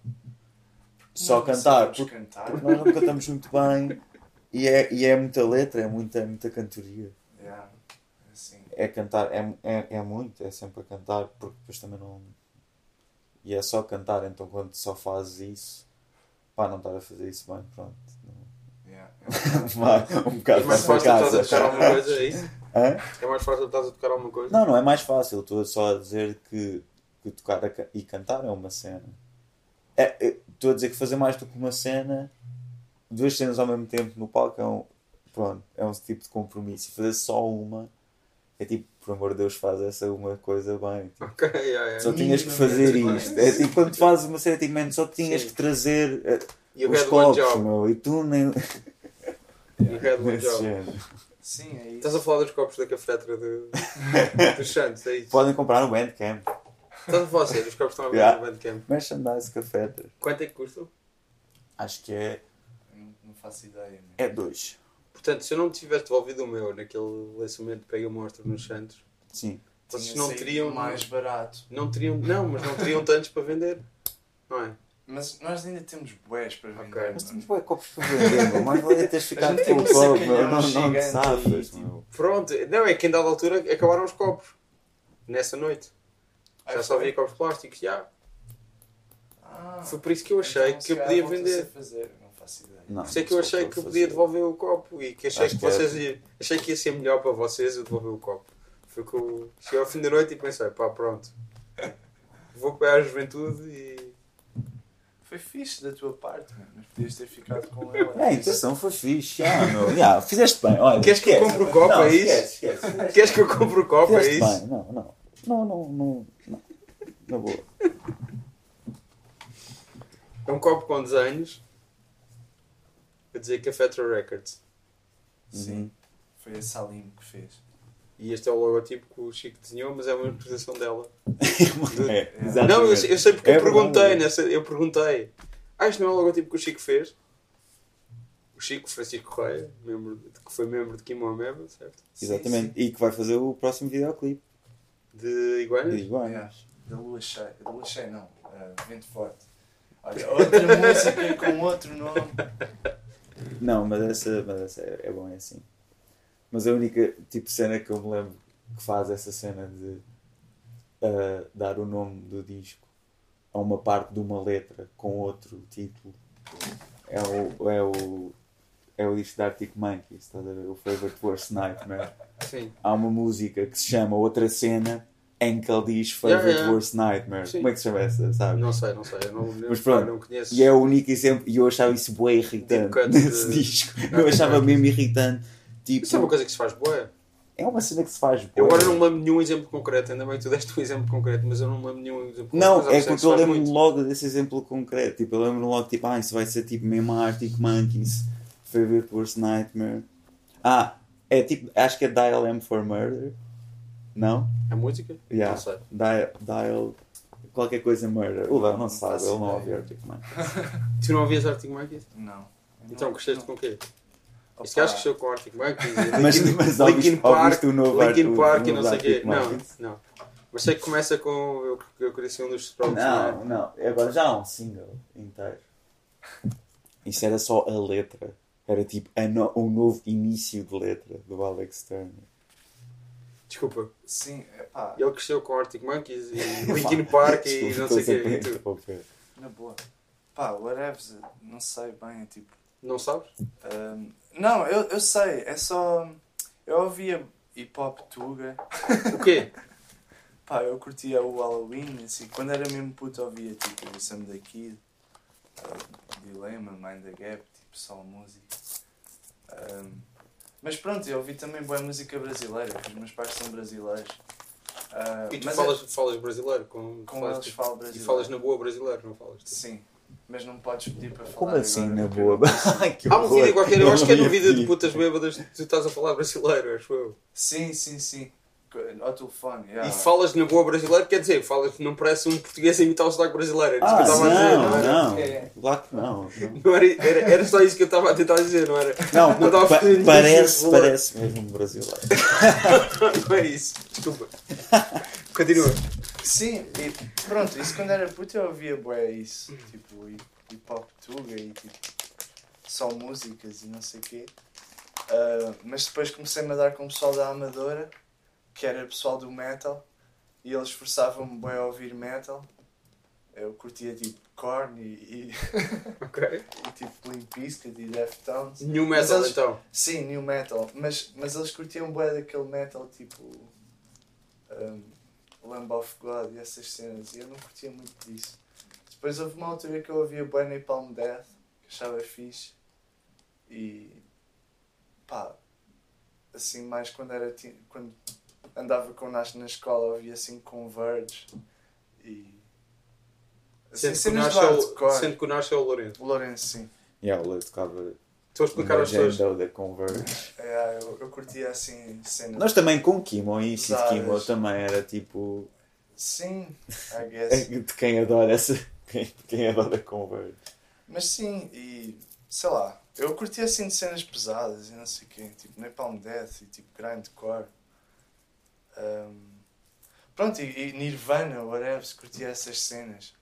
Só Não cantar, porque, cantar. porque nós não cantamos muito bem e é, e é muita letra, é muita, é muita cantoria. Yeah, assim. É cantar, é, é, é muito, é sempre a cantar, porque depois também não. E é só cantar, então quando só fazes isso, pá, não estar a fazer isso bem, pronto. Yeah. Vai, um bocado É mais para fácil estás a casa. tocar alguma coisa, é? É mais fácil estás a tocar alguma coisa? Não, não é mais fácil, estou só a dizer que, que tocar a e cantar é uma cena. É, é, Estou a dizer que fazer mais do que uma cena, duas cenas ao mesmo tempo no palco é um, pronto, é um tipo de compromisso. E fazer só uma é tipo, por amor de Deus, faz essa uma coisa bem. Tipo, Ok, yeah, yeah. só tinhas que fazer isto. É tipo quando fazes uma cena, tipo, man, só tinhas Sim. que trazer You os copos, meu, e tu nem. You had one Desse job. género. Sim, é isso. Estás a falar dos copos da cafetra de... dos Santos, é isso? Podem comprar no Bandcamp. Estás a falar sério, os copos estão a ver Yeah. no Bandcamp. Merchandise café. Quanto é que custam? Acho que é. Faço ideia. mesmo. É dois. Portanto, se eu não tivesse devolvido o meu naquele lançamento de Pega Monstro nos Santos, Sim. vocês não teriam... mais barato. Não teriam... Não, mas não teriam tantos para vender. Não é? Mas nós ainda temos bués para vender. Ok. Mas temos bué copos para vender, meu. Mais vale teres ficado gente com tem o copo, meu. Não, não te gigante safas, tipo. meu. Pronto, não, é que em dada altura acabaram os copos. Nessa noite. Já Ah, só foi? havia copos plásticos, já. Ah, Foi por isso que eu achei então, que eu calhar podia vender. fazer. Não faço ideia. Não, Por isso é que eu achei que eu podia devolver o copo e que achei Acho que que é. vocês iam- achei que ia ser melhor para vocês eu devolver o copo. Foi que eu cheguei ao fim da noite e pensei, pá, pronto. Vou apoiar a juventude e. Foi fixe da tua parte, mano. Mas podias ter ficado com ela. É, a intenção foi fixe. Ah, meu. Yeah, fizeste bem. Olha, Queres que eu compre o copo, Não, é isso? Esquece, esquece. Queres que eu compre o copo? É Fizeste isso? bem. Não, não. Não, não, não. não. Na boa. É um copo com desenhos a dizer Cafetra Records. Sim. Foi a Salim que fez. E este é o logotipo que o Chico desenhou, mas é uma representação dela. É, Não, exatamente. Não, eu, sei- eu sei porque É eu perguntei, verdade. nessa, eu perguntei. Ah, isto não é o logotipo que o Chico fez? O Chico Francisco Correia, membro, de- que foi membro de Kimo Ameba, certo? Exatamente. E que vai fazer o próximo videoclipe. De Iguanas? de Iguanas. Da lua cheia. Da lua cheia, não. Ah, vento forte. Olha, outra música com outro nome. Não, mas essa, mas essa é, é bom, é assim. Mas a única tipo cena que eu me lembro que faz essa cena de ah, dar o nome do disco a uma parte de uma letra com outro título é o, é o, é o disco da Arctic Monkeys, estás a ver? O Favorite Worst Nightmare. Sim. Há uma música que se chama Outra Cena em que ele diz Favorite Yeah, yeah. Worst Nightmare. Sim. Como é que se chama essa, sabes? Não sei, não sei. Eu não, eu Mas pronto, não conheço. E é o único exemplo, e eu achava isso irritante Tipo, nesse de- disco. Eu achava mesmo irritante. Tipo, Isso é uma coisa que se faz boa. é uma cena que se faz Eu bué. agora não me lembro nenhum exemplo concreto, ainda bem que tu deste um exemplo concreto, mas eu não me lembro nenhum exemplo Não, concreto. é que porque eu faz lembro muito. logo desse exemplo concreto. Tipo, eu lembro logo, tipo, ah, isso vai ser tipo mesmo Arctic Monkeys, Favorite Worst Nightmare. Ah, é tipo, acho que é Dial M for Murder. Não? A música? Yeah. Não sei. Dial, dial qualquer coisa Murder. O Léo não sabe, ele não ouve. Arctic Monkeys. Tu não ouvias Arctic Monkeys? Não. Então cresceste com o quê? Opa, Este gajo cresceu com Arctic Monkeys, Mas, Linkin, mas Linkin Park, o novo Linkin Park e não sei o quê. Não, não. Mas sei que começa com Eu, eu ser um dos Strokes, não, Não, não. Agora já há um single inteiro. Isso era só a letra. Era tipo a no- um novo início de letra do Alex Turner. Desculpa. Sim, é pá, Ele cresceu com Arctic Monkeys e Linkin Park e Desculpa, não sei o quê. E tu? interromper. na boa. Pá, whatever, não sei bem, é tipo. Não sabes? ahm, não, eu, eu sei, é só. Eu ouvia hip hop tuga. O quê? Pá, eu curtia o Halloween, assim, quando era mesmo puto ouvia tipo o Sam da Kid, uh, Dilema, Mind the Gap, tipo só música. Um, mas pronto, eu ouvi também boa música brasileira, porque os meus pais são brasileiros. Uh, E tu mas falas, falas brasileiro? Com, Com falas, eles falo E brasileiro. falas na boa brasileiro, não falas? é, Sim, mas não podes pedir para falar. Como assim, agora, na boa? que Há um vídeo qualquer, eu acho que é no vídeo de putas bêbadas, tu estás a falar brasileiro, acho eu. Sim, sim, sim. Ao telefone, yeah. E falas na boa brasileiro, quer dizer, falas, não parece um português a imitar o sotaque brasileiro. Era isso Ah, que eu estava a dizer, não, não era? não. É. Claro que não. não. Não era, era, era só isso que eu estava a tentar dizer, não era? Não, Não estava a pa- parece, parece mesmo um brasileiro. Não é isso, desculpa. Continua. Sim, e pronto, isso quando era puto eu ouvia bué isso, tipo hip hop tuga e tipo só músicas e não sei o quê. Ah, mas depois comecei-me a dar com o pessoal da Amadora, que era pessoal do metal, e eles forçavam-me bué a ouvir metal. Eu curtia tipo Korn e, e, Ok. e tipo Limp Bizkit e Deftones. New metal eles- então. Sim, new metal, mas, mas eles curtiam bué daquele metal tipo um, Lamb of God e essas cenas e eu não curtia muito disso. Depois houve uma altura que eu ouvia bué Napalm Death, que achava fixe e pá, assim mais quando era quando andava com o Nash na escola ouvia assim Converge e assim, Sendo que, o é sendo que o Nash é o Lourenço. O Lourenço sim. E yeah, ele tocava Estou a explicar às pessoas. Da Converge. É, eu, eu curtia assim cenas. Nós também com Kimo e Sid. Kimo também era tipo. Sim, I guess. De quem adora essa. Quem, quem adora Converge. Mas sim, e sei lá, eu curti assim de cenas pesadas e não sei o quê, tipo Napalm Death e tipo Grindcore. Um, pronto, e, e Nirvana, whatever, se curtia essas cenas.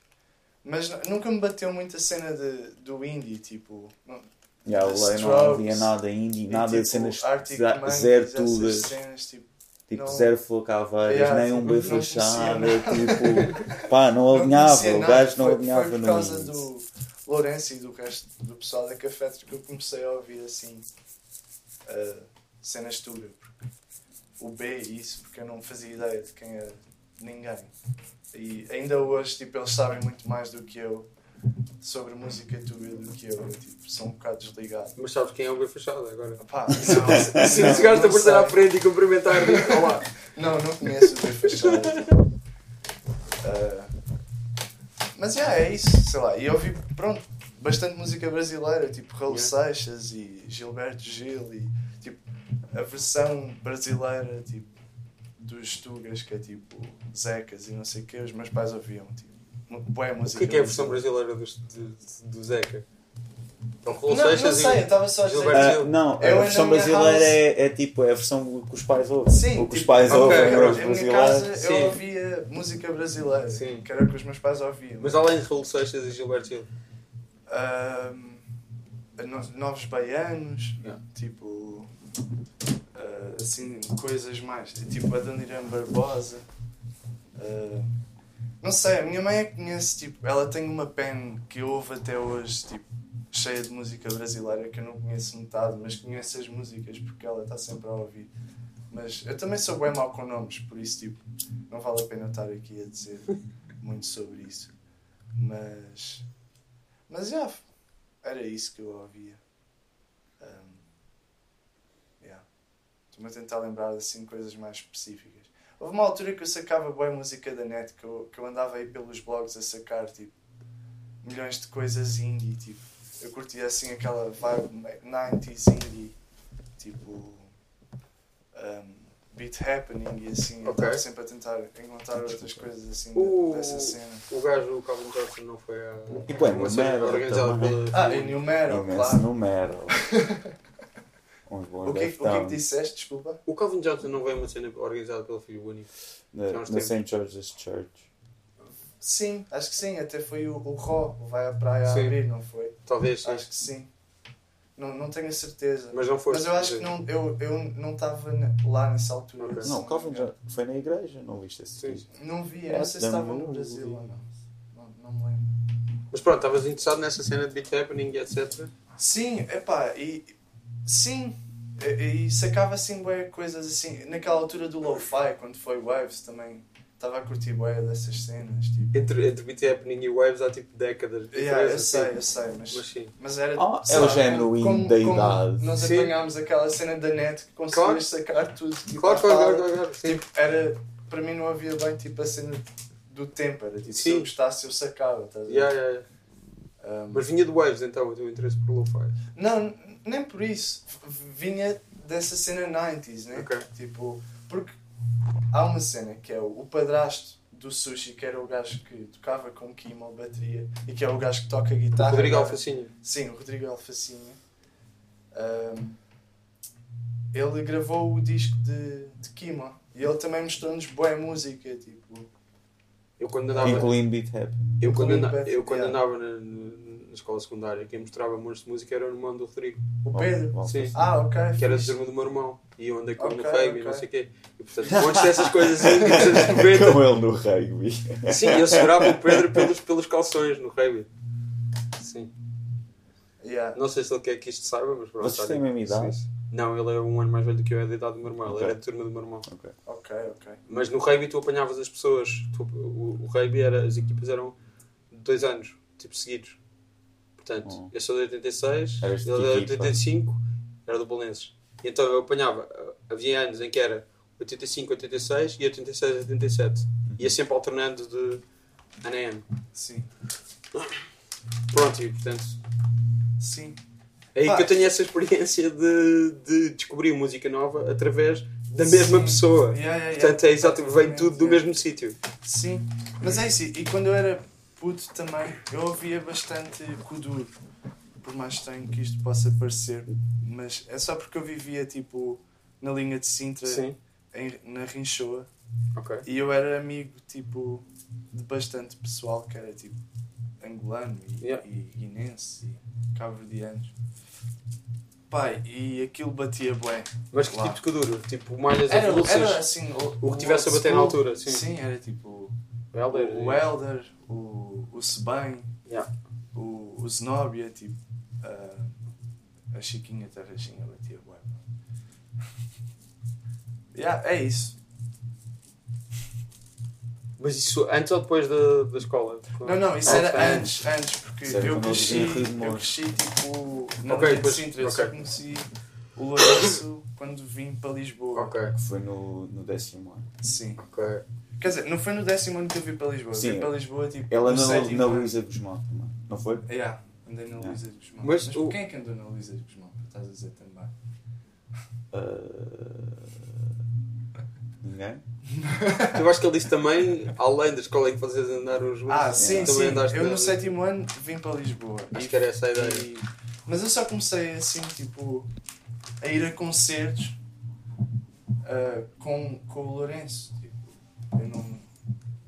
Mas nu- nunca me bateu muito a cena de, do indie, tipo. não- Yeah, lá não Strokes havia nada indie, nada de tipo, cenas. Arctic Zero tudo. cenas, tipo, Tipo, não- zero flor caveiras, Yeah, nem um tipo, bem fechado. Tipo, pá, não alinhava. O gajo não alinhava foi por no causa indie. do Lourenço e do resto do pessoal da Cafetra que eu comecei a ouvir assim uh, cenas tuga. O B e isso, porque eu não fazia ideia de quem era ninguém. E ainda hoje tipo, eles sabem muito mais do que eu sobre música tuga do que eu. Eu tipo, sou um bocado desligado. Mas sabes quem é o bem fechado agora? Pá, não, Se não, chegaste a sei. à frente e cumprimentar, olá. Não, não conheço o B fechado. Ah, mas já é isso, sei lá. E eu ouvi, pronto, bastante música brasileira, tipo Raul Yeah. Seixas e Gilberto Gil e a versão brasileira tipo dos Tugas, que é tipo Zecas e não sei o que, os meus pais ouviam, tipo, boa O música. que é que é a versão brasileira do, do, do Zeca? Não, não sei, eu estava só a dizer. Ah, não, Eu a versão brasileira é, é tipo é a versão que os pais ouvem. Sim, o que os tipo, pais ok, ouvem os Na minha casa Sim. eu ouvia música brasileira, Sim. que era o que os meus pais ouviam. Mas além de Raul Seixas e Gilberto Gil. Novos baianos, Yeah. tipo ah, assim, coisas mais, tipo a Dona Irã Barbosa. Ah, não sei, a minha mãe é que conhece, tipo, ela tem uma pen que eu ouvo até hoje, tipo, cheia de música brasileira que eu não conheço metade, mas conheço as músicas porque ela está sempre a ouvir. Mas eu também sou bem mau com nomes, por isso tipo, não vale a pena estar aqui a dizer muito sobre isso. Mas mas já, era isso que eu ouvia. Um, yeah. Estou-me a tentar lembrar assim coisas mais específicas. Houve uma altura que eu sacava boa música da net, que eu, que eu andava aí pelos blogs a sacar tipo milhões de coisas indie, tipo. Eu curtia assim aquela vibe 90s indie, tipo um, beat happening e assim. Eu Ok. estava sempre a tentar encontrar outras coisas assim O, dessa cena. o gajo, o Calvin Johnson, não foi a. Tipo, é organizada também. pela. Ah, e New Metal, Imenso claro. metal. Uns bons O que, o que é que Deftones. disseste? Desculpa. O Calvin Johnson não veio uma cena organizada pelo Filho Único. Na, na. St. George's Church. Sim, acho que sim. Até foi o, o Ró, o Vai à Praia a Sim. abrir, não foi? Talvez, sim. Acho que sim. Não, não tenho a certeza. Mas não foste. Mas eu acho que não, eu, eu não estava lá nessa altura. Ok. se Não, me Calvin já foi na igreja, não viste esse vídeo? Não vi, É, não sei se estava no Brasil ou não. não. Não me lembro. Mas pronto, estavas interessado nessa cena de beat happening etc. Sim, epá, e. Sim, e, e sacava assim bué coisas assim. Naquela altura do lo-fi, quando foi Waves também estava a curtir bué dessas cenas. Tipo. Entre, entre Beat Happening e Waves há tipo décadas de Yeah, eu sei, eu sei, mas, Mas sim. mas era. Sei é o género como- da como idade. Nós Sim. apanhámos aquela cena da net que conseguias Claro. sacar tudo. Tipo, Claro, claro, claro, claro, sim. Tipo, era, para mim não havia bem tipo a cena do tempo, era tipo, se eu Sim. gostasse eu sacava, estás? Yeah, yeah, yeah. Um, Mas vinha de Waves então, o teu interesse por lo-fi. Não, nem por isso. Vinha dessa cena 90s, né? Ok. Tipo, porque há uma cena que é o, o padrasto do sushi, que era o gajo que tocava com Kimo bateria e que é o gajo que toca guitarra. Rodrigo agora. Alfacinha. Sim, o Rodrigo Alfacinha. Um, ele gravou o disco de, de Kimo e ele também mostrou-nos boa música, tipo. Eu quando andava, Incluindo Beat Happy. eu quando andava, Beth, eu quando yeah. andava na, na escola secundária, quem mostrava monstros de música era o irmão do Rodrigo. O Pedro. Oh, Sim. Ah, ok. Que era fixe. turma do meu irmão. E eu andei com ele no rugby e não sei o quê. E portanto, montes dessas coisas assim, 90. Com ele no rugby. Sim, eu segurava o Pedro pelos, pelos calções no rugby. Sim. Yeah. Não sei se ele quer que isto saiba, mas pronto. Vocês têm a mesma idade? sim. Não, ele é um ano mais velho do que eu, é da idade do meu irmão. Ele Ok. era da turma do meu irmão. Ok. Ok, ok. Mas no rugby tu apanhavas as pessoas. Tu- o, o rugby era, as equipas eram dois anos, tipo seguidos. Portanto, Oh. eu sou de 86, Eras de ele era de equipa? 85, era do Belenenses. E então eu apanhava, havia anos em que era 85, 86 e 86, 87. Ia sempre alternando de ano em ano. Sim. Pronto, e portanto, Sim. é aí Pá. que eu tenho essa experiência de, de descobrir música nova através da mesma Sim. pessoa. Yeah, yeah, yeah. Portanto, é exato, vem tudo do yeah. mesmo sítio. Sim. Mas é isso. E quando eu era puto também, eu ouvia bastante Kuduro. Por mais estranho que isto possa parecer. Mas é só porque eu vivia, tipo, na linha de Sintra, Sim, em, na Rinchoa. ok. E eu era amigo, tipo, de bastante pessoal que era, tipo, angolano e, Yeah. e guinense e cabo-verdianos. Pai, e aquilo batia bué. Mas que Lá. tipo de Kuduro? Tipo malhas Era, avulsas? era assim, o, O que tivesse a bater na school. altura, sim. era tipo o Elder, o, o Sebem, Yeah. o, o Zenobia, tipo, ah, a Chiquinha Tarraxinha batia bué. yeah, é isso. Mas isso antes ou depois da, da escola? Não, não, isso Ah, era antes, antes, porque era eu cresci, eu cresci tipo na Ok, linha de depois- Sintra, eu ok. só conheci o Lourenço quando vim para Lisboa. Ok, Que foi no, no décimo ano. Sim. ok. Quer dizer, não foi no décimo ano que eu vim para Lisboa, Sim. vim para Lisboa tipo Ela no na, sétimo na ano. Luísa Guzmão também. Não foi? Yeah, andei na Yeah. Luísa de Guzmão. Mas Mas, o- quem é que andou na Luísa de Guzmão? Estás a dizer também. Ah, Ninguém? Eu acho que ele disse também, além da escola em que vocês andaram juntos, Ah, sim, sim. Eu no sétimo ano vim para Lisboa. Acho E- que era essa a ideia. e- Mas eu só comecei assim, tipo, a ir a concertos ah, com, com o Lourenço. Eu não,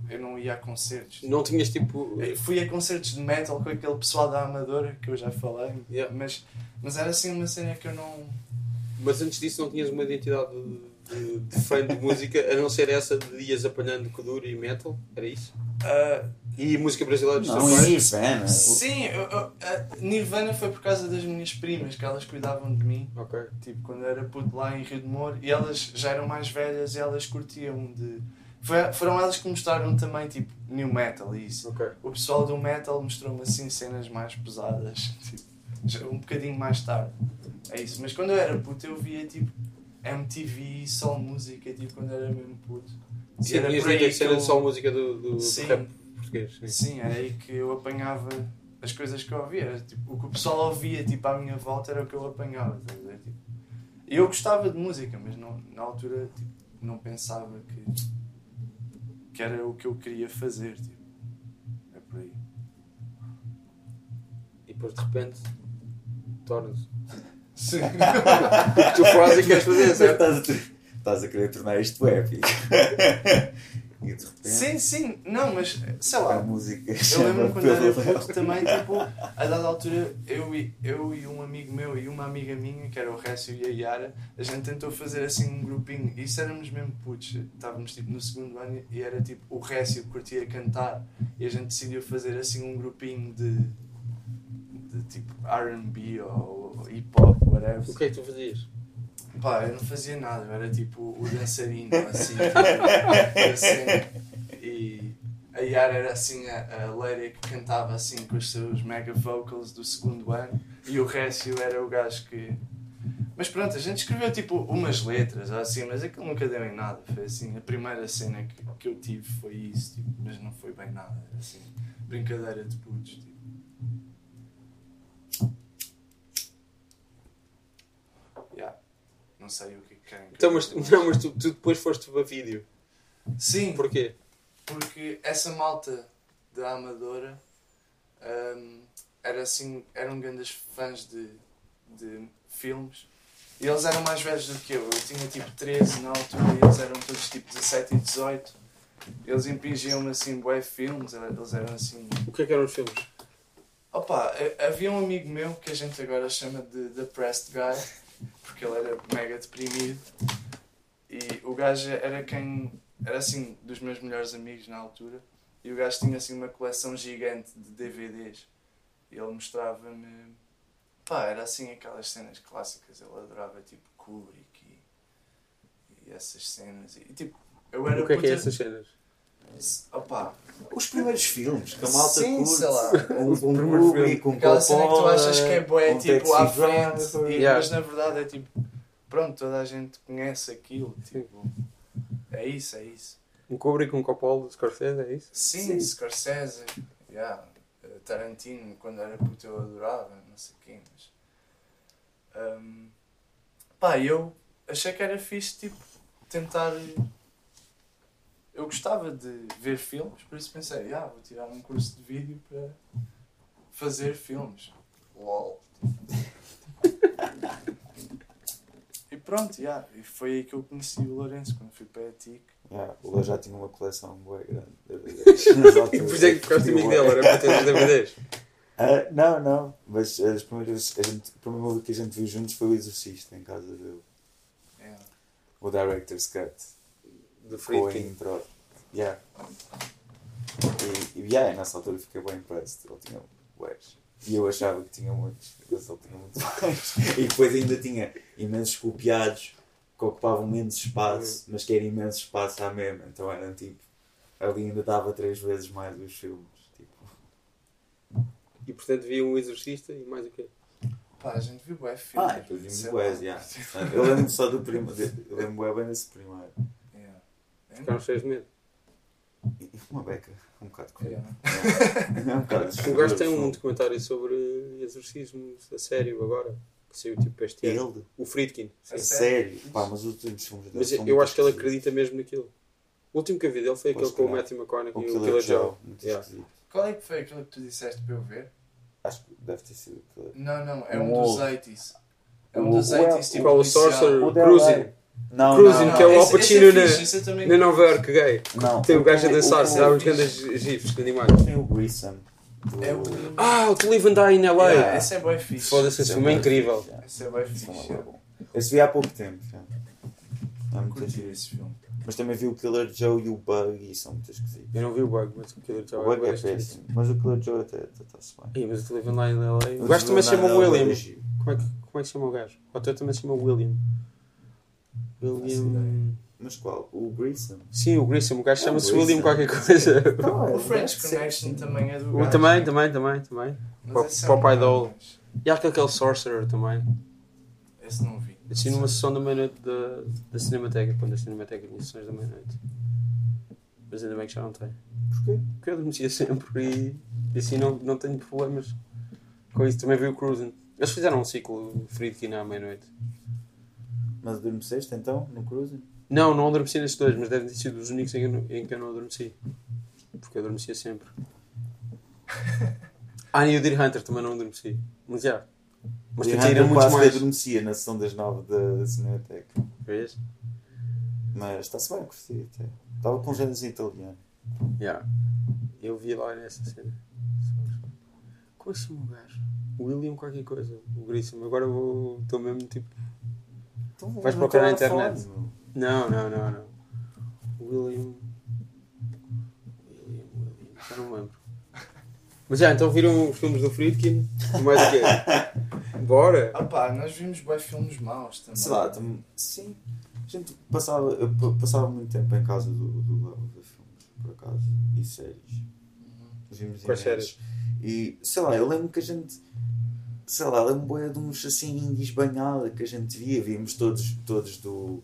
eu não ia a concertos. Não tinhas tipo. Eu fui a concertos de metal com aquele pessoal da Amadora que eu já falei, Yeah. mas, mas era assim uma cena que eu não. Mas antes disso não tinhas uma identidade de, de fã de música, a não ser essa de ias apanhando Kuduro e metal? Era isso? Ah, E música brasileira dos Não, pais? Nirvana. sim, eu- eu- a Nirvana foi por causa das minhas primas, que elas cuidavam de mim. Ok. Tipo, quando eu era puto lá em Rio de Moro, e elas já eram mais velhas e elas curtiam de. Foi- foram elas que mostraram também, tipo, new metal e isso. Ok. O pessoal do metal mostrou-me assim cenas mais pesadas, tipo, um bocadinho mais tarde. É isso. Mas quando eu era puto, eu via tipo MTV, só música, tipo, quando era mesmo puto. E Sim, era tinhas por aí que eu- só música do, do, Sim. rap português. Sim. Sim, era aí que eu apanhava as coisas que eu ouvia. Era, tipo, o que o pessoal ouvia tipo, à minha volta era o que eu apanhava. Tipo, e eu gostava de música, mas não, na altura tipo, não pensava que, que era o que eu queria fazer. Tipo. É por aí. E depois de repente torna-se. Sim. O que tu fazes e queres fazer, certo? Estás a, estás a querer tornar isto épico. E de repente sim, sim, não, mas sei a lá. música Eu lembro quando era puto também, tipo, a dada altura, eu e, eu e um amigo meu e uma amiga minha, que era o Récio e a Yara, a gente tentou fazer assim um grupinho. E isso éramos mesmo putos. Estávamos tipo no segundo ano e era tipo o Récio que curtia cantar e a gente decidiu fazer assim um grupinho de, de tipo RB ou hip hop, whatever. O que é que tu fazias? Pá, eu não fazia nada, eu era tipo o dançarino, assim, assim. a Yara era assim a, a loira que cantava assim com os seus mega vocals do segundo ano e o Récio era o gajo que. Mas pronto, a gente escreveu tipo umas letras assim, mas aquilo nunca deu em nada. Foi assim, a primeira cena que, que eu tive foi isso, tipo, mas não foi bem nada. Era assim, brincadeira de putos. Tipo. Não sei o que é que querem. que Então, mas, não, mas tu, tu depois foste para vídeo. Sim, Porquê? porque essa malta da Amadora hum, era assim, eram grandes fãs de, de filmes e eles eram mais velhos do que eu. Eu tinha tipo 13 na altura e eles eram todos tipo 17 e 18. Eles impingiam-me assim bué filmes, eles eram assim. O que é que eram os filmes? Opa, ha- havia um amigo meu que a gente agora chama de Depressed Guy, porque ele era mega deprimido. E o gajo era quem. Era assim, dos meus melhores amigos na altura. E o gajo tinha assim uma coleção gigante de DVDs. E ele mostrava-me. Pá, era assim aquelas cenas clássicas. Ele adorava tipo Kubrick e, e essas cenas. E tipo, eu era O que é que é puta- essas cenas? Opa, Os primeiros filmes que a malta Sim, curte. sei lá. Um, um primeiro Kubrick, um Aquela cena que tu achas que é bué, um tipo, à frente, e- Yeah. mas na verdade é tipo, pronto, toda a gente conhece aquilo, tipo, é isso, é isso. Um Kubrick, um Coppola, Scorsese, é isso? Sim, Scorsese, yeah, eh, Tarantino, quando era puto eu adorava, não sei quem, mas... hum, pá, eu achei que era fixe, tipo, tentar... Eu gostava de ver filmes, por isso pensei, ah, vou tirar um curso de vídeo para fazer filmes. LOL. e pronto, yeah, e foi aí que eu conheci o Lourenço, quando fui para a TIC. Yeah, o Leo já tinha uma coleção boa grande de DVDs. E por isso é que ficaste amigo dele, era para ter os DVDs. Ah, não, não, mas as primeiras, a gente, o primeiro que a gente viu juntos foi o Exorcista em casa dele. Yeah. O Director's Cut. A Friedkin. intro. Yeah. E, e yeah, nessa altura fiquei bem impressed. Ele tinha bués. E eu achava que tinha muitos, mas ele tinha muito mais. E depois ainda tinha imensos copiados que ocupavam menos espaço, mas que era imenso espaço à mesma. Então eram tipo. Ali ainda dava três vezes mais os filmes. Tipo. E portanto via um exorcista e mais o quê? Pá, a gente viu bué filmes. Ah, depois vimos bués, lá. yeah. Eu lembro só do primeiro. Eu lembro bem desse primeiro. Ficaram cheios de medo. E uma beca, um bocado com. É um bocado O gajo tem um documentário sobre exorcismos a sério agora, que saiu tipo este ano. Ele? O Friedkin. A sim. Sério? Pá, mas os últimos filmes dele Mas eu acho que ele acredita mesmo naquilo. O último que eu vi dele foi aquele com o. Matthew McConaughey e o Killer Joe. Yeah. Qual é que foi aquilo que tu disseste para eu ver? Acho que deve ter sido Killer Não, não, é Um um dos outro. 80s. É um dos o- 80s, tipo Qual o. Sorcerer? Cruising. Não, Cruising, não, que é o não. Al esse- Pacino esse é na- fixe, também Na Nova York, gay. Não, Tem o gajo a dançar, se dá uns grandes gifs animais. Tem o Grissom. É o... Ah, o To Live and Die in LA. Yeah, esse é bem fixe. Foda-se, esse filme é incrível. Yeah. Esse é bem fixe. é bom. Esse vi há pouco tempo. Há muito giro. esse filme. Mas também vi o Killer Joe e o Bug e são muito esquisitos. Eu não vi o Bug, mas o Killer Joe O Bug é bem esquisito. péssimo, mas o Killer Joe até está-se bem. Ih, mas o To Live and Die in LA. O gajo também se chama não, William. Como é, que, como é que se chama o gajo? O ator também se chama William. William. Mas qual? O Grissom? Sim, o Grissom. O gajo É chama-se. William qualquer coisa. O French Connection também é do O gajo. também, também, também, também. Mas Pop- esse é mais. E acho que aquele Sorcerer também. Esse não vi. Assim numa sessão da meia-noite da, da Cinemateca, quando a Cinemateca tinha sessões da meia-noite. Mas ainda bem que já não tem. Porquê? Porque eu adormecia sempre e, e assim não, não tenho problemas com isso. Também vi o Cruising. Eles fizeram um ciclo Friedkin à meia-noite. Mas adormeceste então no Cruising? Não, não adormeci nestes dois, mas devem ter sido os únicos em que eu não, em que eu não adormeci. Porque eu adormecia sempre. Ah, e o Deer Hunter também não adormeci. Mas já. Mas tentei ir a Hunter muitos quase mais. adormecia na sessão das nove da, Cinemateca. Vês? Mas está-se bem, curti até. Estava com géneros em italiano. Já. Eu vi lá nessa cena. Como é que se chama o gajo? William qualquer coisa. O Grissom. Agora vou. Estou mesmo tipo. Então, Vais não procurar na internet. Não, não, não, não. William. William, William. Já não me lembro. Mas já, então viram os filmes do Friedkin? E mais o quê? Bora! Ah pá, nós vimos bons filmes maus também. Sei lá, tam- sim. A gente passava, eu passava muito tempo em casa do, do Léo a ver filmes, por acaso. E séries. Vimos Quais imensos. E sei lá, eu lembro que a gente. Sei lá, lembro de uns assim indies banhada que a gente via. Víamos todos, todos do.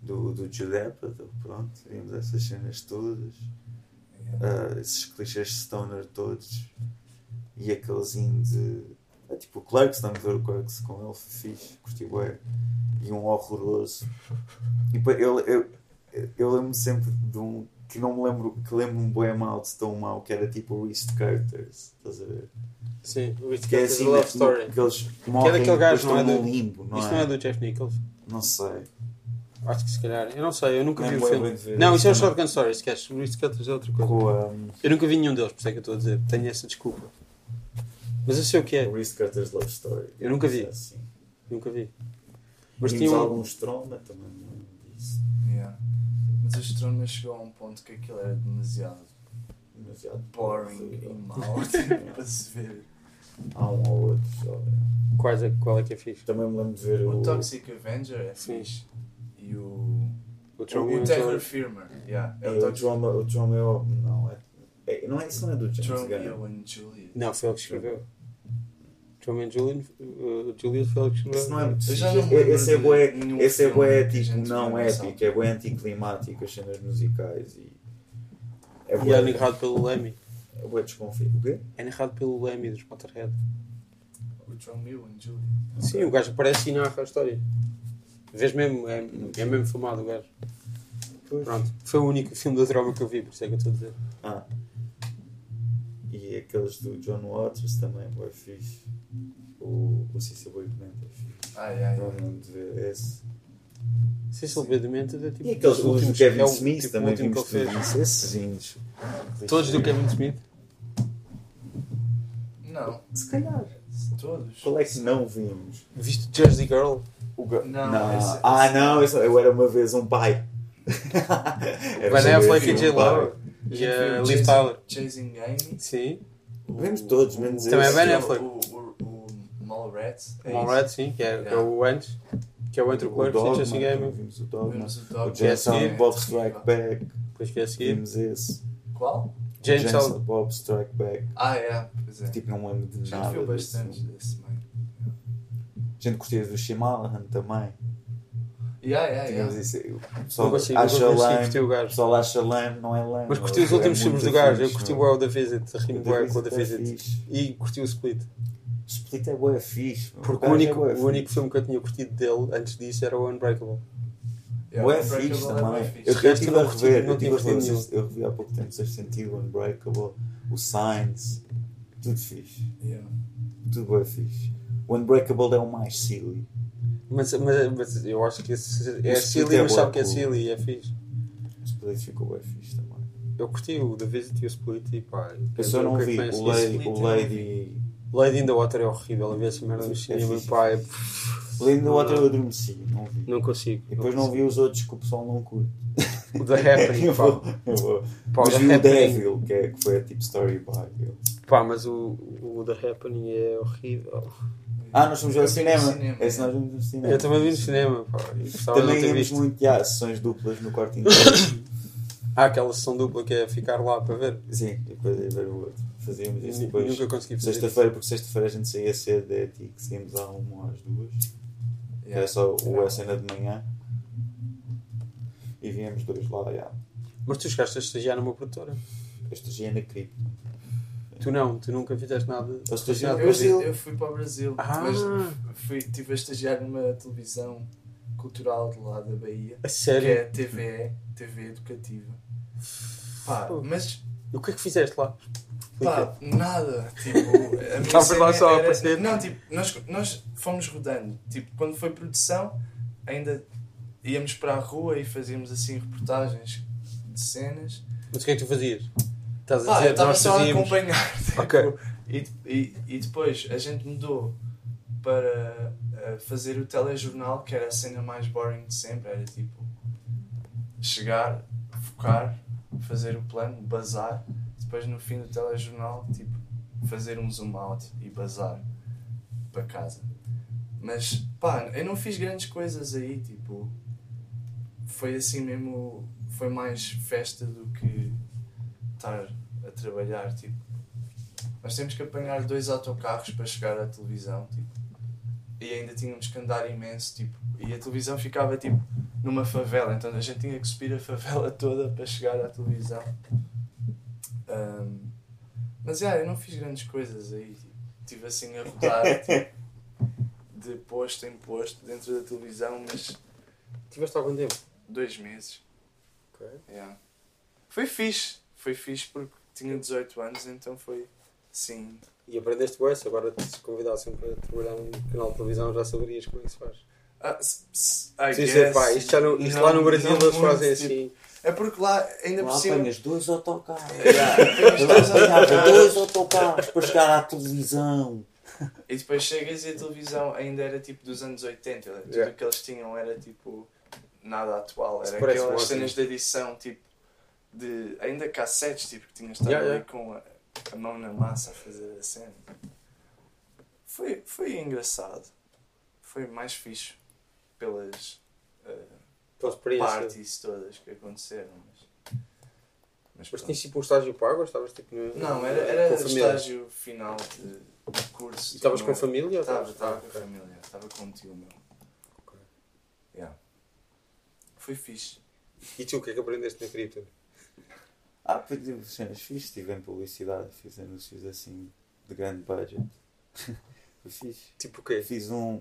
do, do Jude Apatow, pronto. Víamos essas cenas todas. Ah, esses clichês stoner todos. E aqueles indie. É tipo o estamos a ver o Clerks com ele, fixe, curti bué. E um horroroso. E pá, eu, eu, eu lembro sempre de um que não me lembro, que lembro-me bem mal de tão mau, que era tipo o Reese Carters, estás a ver? Sim, o Que é assim, Love Story. que eles morrem daquele e gajo, depois não é do- limbo, não Isso é? não é do Jeff Nichols? Não sei. Acho que se calhar. Eu não sei, eu nunca Não vi é o filme. ver Não, isso é o. Shotgun Story, esquece. O Reese Cutters é outra coisa. Com um, Eu nunca vi nenhum deles, por isso é que eu estou a dizer. Tenho essa desculpa. Mas eu sei o que é. o Reese Carter's Love Story. Eu nunca vi. Assim. Nunca vi. Mas Vimos tinha um... alguns Troma também, não é. Yeah. Mas chegou a um ponto que aquilo era demasiado Demasiado boring e mau tipo, para se ver. Há um ou outro só. é. Quais é, qual é que é fixe? Também me lembro de ver o. O Toxic Avenger é fixe. E o. O Trauma o Terror Firmer. Yeah. É, É o o Toxic Drama, o Drama é o- Não, é, é. Não é isso, não é do James Romeo Gunn. and Juliet. Não, foi ele que escreveu. And Julian, uh, escreveu. Isso não é Esse é bué, esse é bué tipo gente não épico, é bué anticlimático as cenas musicais e é E é narrado pelo Lemmy. é bué desconfiado. O quê? É narrado pelo Lemmy dos Potterhead. O Romeo and Juliet. Sim, o gajo aparece e narra a história. Vês mesmo, é, é mesmo filmado o gajo. Pois. Pronto, foi o único filme da drama que eu vi, por isso é que eu estou a dizer. Ah. E aqueles do John Waters também, bué fixe. O, o Cecil B. Demente é fixe. Ah, yeah, Não de ver esse. Cecil B. Demented é tipo. E aqueles do últimos- Kevin é Smith tipo, também último vimos que ele fez. todos. Esses. Todos do Kevin Smith? Não, Se calhar. todos. Qual é que não vimos? Viste Jersey Girl? O ga- Não, esse- ah, esse- não, esse- eu era uma vez um pai. Ben uma Affleck vez e J. Lo. E a viu Liv Tyler. Chasing Amy. Sim. Vimos todos, menos Também é. Ben o- Affleck. O, o, o Mallrats. é Mallrats, sim, que é, que é Yeah. o antes. Que é o entre o Clerks e Dogma, Jesse Game. Vimos o Dogma. Vimos o O Dogma. Jensen Esse é Bob. Strike Back. Depois que é a seguir. Vimos esse. Qual? Jensen Silent. Bob Strike Back. Ah, é. Pois é. Tipo, não lembro de Já nada. viu desse bastante desse meio. A gente curtia do Shyamalan também. Yeah, yeah, Tínhamos yeah. isso. O Não pessoal consigo, acha lame. o O gajo. pessoal acha lame, não é lame. Mas curti os É últimos filmes do gajo. Eu curti o The Visit, ri-me O bué The com o The Visit é Visit. E curti o Split. Split é bué fixe. meu. Porque o é único, bué o único fixe. filme que eu tinha curtido dele antes disso era o Unbreakable. Yeah, fixe é bué também. fixe. Eu O resto estive a rever, não eu tinha tive a curtido rever, eu revi há pouco tempo Sexto Sentido, Unbreakable, o Signs, tudo fixe. Yeah. Tudo bué fixe. O Unbreakable é o mais silly. Mas, mas, mas eu acho que esse é O silly, é mas sabe que é silly e é fixe. O Split ficou bué fixe também. Eu curti o The Visit e o Split e pá. Eu só não vi o o Lady, Lady in the Water é horrível. A ver essa merda no É cinema, fixe. pá. é- o Lady in the Water eu adormeci, não vi. Não consigo. E depois não vi os outros que o pessoal não curte. O The Happening, Eu vou- pá. eu vou. Pá, o Mas The vi o Happening- Devil, que, é, que foi a tipo story by. Pá, mas o, o The Happening é horrível. Ah, nós fomos ver Eu vi no cinema. cinema, Esse é. nós vimos no cinema. Eu também vi no cinema, pá. Também não visto. muito, já, sessões duplas no quarto inteiro. Há aquela sessão dupla que é ficar lá para ver. Sim, e depois ia ver o outro. Fazíamos isso Nunca depois. consegui fazer isso. Sexta-feira, porque sexta-feira a gente saía cedo da ETIC, saímos à uma ou às duas. Que Yeah. era só o a cena de manhã. E víamos dois lá, já. Mas tu chegaste a estagiar numa produtora. Eu estagiei na CRIP. Tu não, tu nunca fizeste nada. Eu estagiei no Brasil. eu fui para o Brasil, Ah. mas fui, estive a estagiar numa televisão cultural de lá da Bahia, A que sério? é TVE, TV Educativa. Pá, mas E o que é que fizeste lá? pá, nada. Tipo, a minha Estavas lá só a era- aparecer? Não, tipo, nós, nós fomos rodando. Tipo, quando foi produção, ainda íamos para a rua e fazíamos assim reportagens de cenas. Mas o que é que tu fazias? Estás a Pá, eu estava nós só a fazíamos. acompanhar. tipo, Ok. e, e, e depois a gente mudou para eh, fazer o telejornal, que era a cena mais boring de sempre. Era tipo chegar, focar, fazer o plano, bazar. Depois no fim do telejornal, tipo, fazer um zoom out e bazar para casa. Mas pá, eu não fiz grandes coisas aí, tipo, foi assim mesmo, foi mais festa do que estar a trabalhar, tipo, nós temos que apanhar dois autocarros para chegar à televisão, tipo, e ainda tínhamos que andar imenso, tipo, e a televisão ficava, tipo, numa favela, então a gente tinha que subir a favela toda para chegar à televisão. Ahm, mas, yeah, eu não fiz grandes coisas aí, estive assim a rodar, tipo, de posto em posto dentro da televisão, mas Tiveste algum tempo? dois meses. Ok. Yeah. Foi fixe. Foi fixe porque tinha 18 anos, então foi sim. E aprendeste bem, se agora te convidassem para trabalhar num canal de televisão já saberias como é que se faz. Ah, I Sim, sim, pá, isto, já no, isto Não- lá no Brasil eles fazem tipo, assim. É porque lá ainda Lá por cima. apanhas dois autocarros. Yeah, dois autocarros. dois autocarros para chegar à televisão. E depois chegas e a televisão ainda era tipo dos anos 80. Tudo Yeah. que eles tinham era tipo nada atual. Era aquelas ótimo. cenas de edição tipo de ainda cassetes, tipo que tinhas de estar Yeah, ali yeah. com a, a mão na massa a fazer a cena. Foi, foi engraçado. Foi mais fixe pelas Pela experiência. parties todas que aconteceram. Mas, mas Mas tinhas tipo um estágio pago ou estavas tipo no, Não, era, era com o família? estágio final de, curso. E estavas Não com família? ou Estava, estavas- estava Ah, com a ok. família, estava com um tio meu. Ok. Yeah. Foi fixe. E tu, o que é que aprendeste na cripto? Ah, tive cenas fixe, estive em publicidade, fiz anúncios assim de grande budget. Foi fixe. Tipo o quê? Fiz um.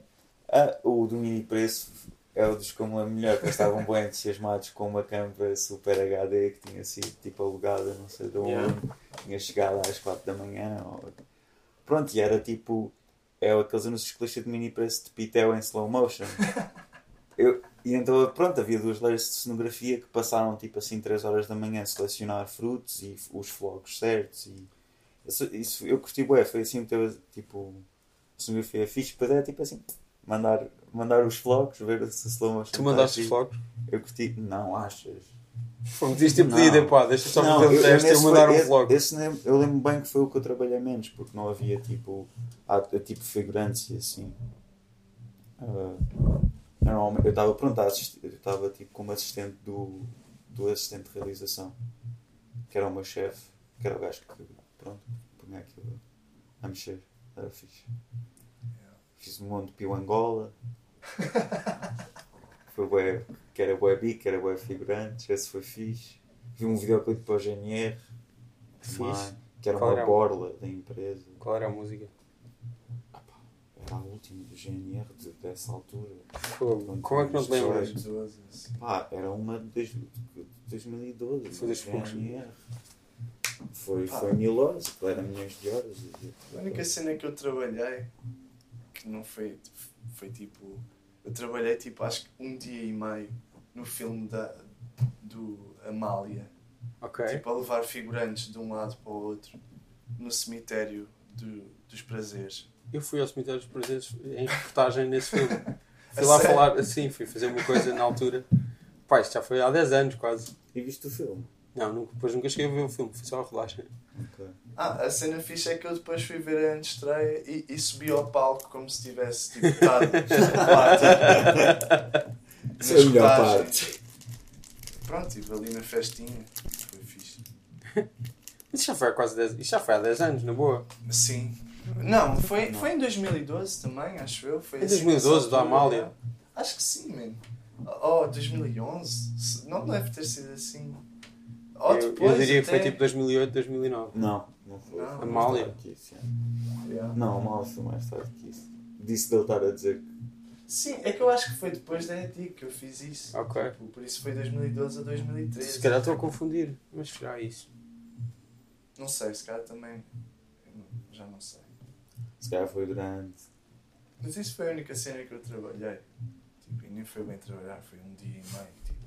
Ah, o do mini preço é o dos como a melhor, que estavam bem entusiasmados com uma câmera super HD que tinha sido tipo alugada, não sei de onde, Yeah. tinha chegado às 4 da manhã. Ou... Pronto, e era tipo. É aqueles anúncios que lixam de mini preço de pitel em slow motion. Eu, e então, pronto, havia duas layers de cenografia que passaram tipo assim 3 horas da manhã a selecionar frutos e os flocos certos. E isso, isso eu curti bué, foi assim, tipo, a cenografia fixe, depois é tipo assim, mandar, mandar os flocos, ver se o slow motion Tu mandaste os flocos? Eu curti, não, achas? Foi-me podias ter Não. pedido, pá, deixa só fazer um teste e eu mandar foi- um esse- vlog. esse nem- eu lembro bem que foi o que eu trabalhei menos, porque não havia tipo, tipo figurantes e assim. Ah, normalmente, eu estava pronto, a assistir, eu estava tipo como assistente do, do assistente de realização, que era o meu chefe, que era o gajo que pronto, punha aquilo a mexer, era fixe. Fiz um monte de Pio Angola. foi bué, que era bué bico, que era bué figurantes, esse foi fixe. Vi um videoclipe para o GNR, Fixe. que era Qual uma era? borla da empresa. Qual era a música? Era a última do GNR de- dessa altura. Fogo. Como é que não te lembras? Pá, era uma de dois- de 2012. Foi do poucos. GNR. Foi, Pá. foi mil horas, era milhões de horas. A única cena que eu trabalhei que não foi. Foi tipo. Eu trabalhei tipo acho que um dia e meio no filme da, do Amália. Ok. Tipo a levar figurantes de um lado para o outro no cemitério do, dos prazeres. Eu fui ao cemitério dos presentes em reportagem nesse filme. Fui lá sério? falar, assim, fui fazer uma coisa na altura. Pá, isto já foi há 10 anos quase. E viste o filme? Não, nunca, depois nunca cheguei a ver o filme, fui só a rodagem. Ok. Ah, a cena fixe é que eu depois fui ver a antestreia e, e subi ao palco como se tivesse tipo, estado lá, tipo, Essa é a melhor parte. Pronto, estive ali na festinha. Foi fixe. Isso já foi há quase 10, isso já foi há 10 anos, na boa. Sim. Não, foi, foi em 2012 também, acho eu. Foi Em assim, 2012, nessa do Amália? Acho que sim, mano. Oh, 2011? Se- Não deve ter sido assim. Eu, depois, eu diria que foi até. tipo 2008, 2009. Não, não foi. Não. Foi mais Amália. tarde que isso, é. Yeah. Não, Amália foi mais tarde que isso. Disse de ele estar a dizer que. Sim, é que eu acho que foi depois da ETIC que eu fiz isso. Ok. Tipo, Por isso foi 2012 a 2013. Se calhar estou a confundir, mas será isso? Não sei, se calhar também. eu Já não sei. Se calhar foi durante. Mas isso foi a única cena que eu trabalhei. Tipo, e nem foi bem trabalhar, foi um dia e meio. Tipo.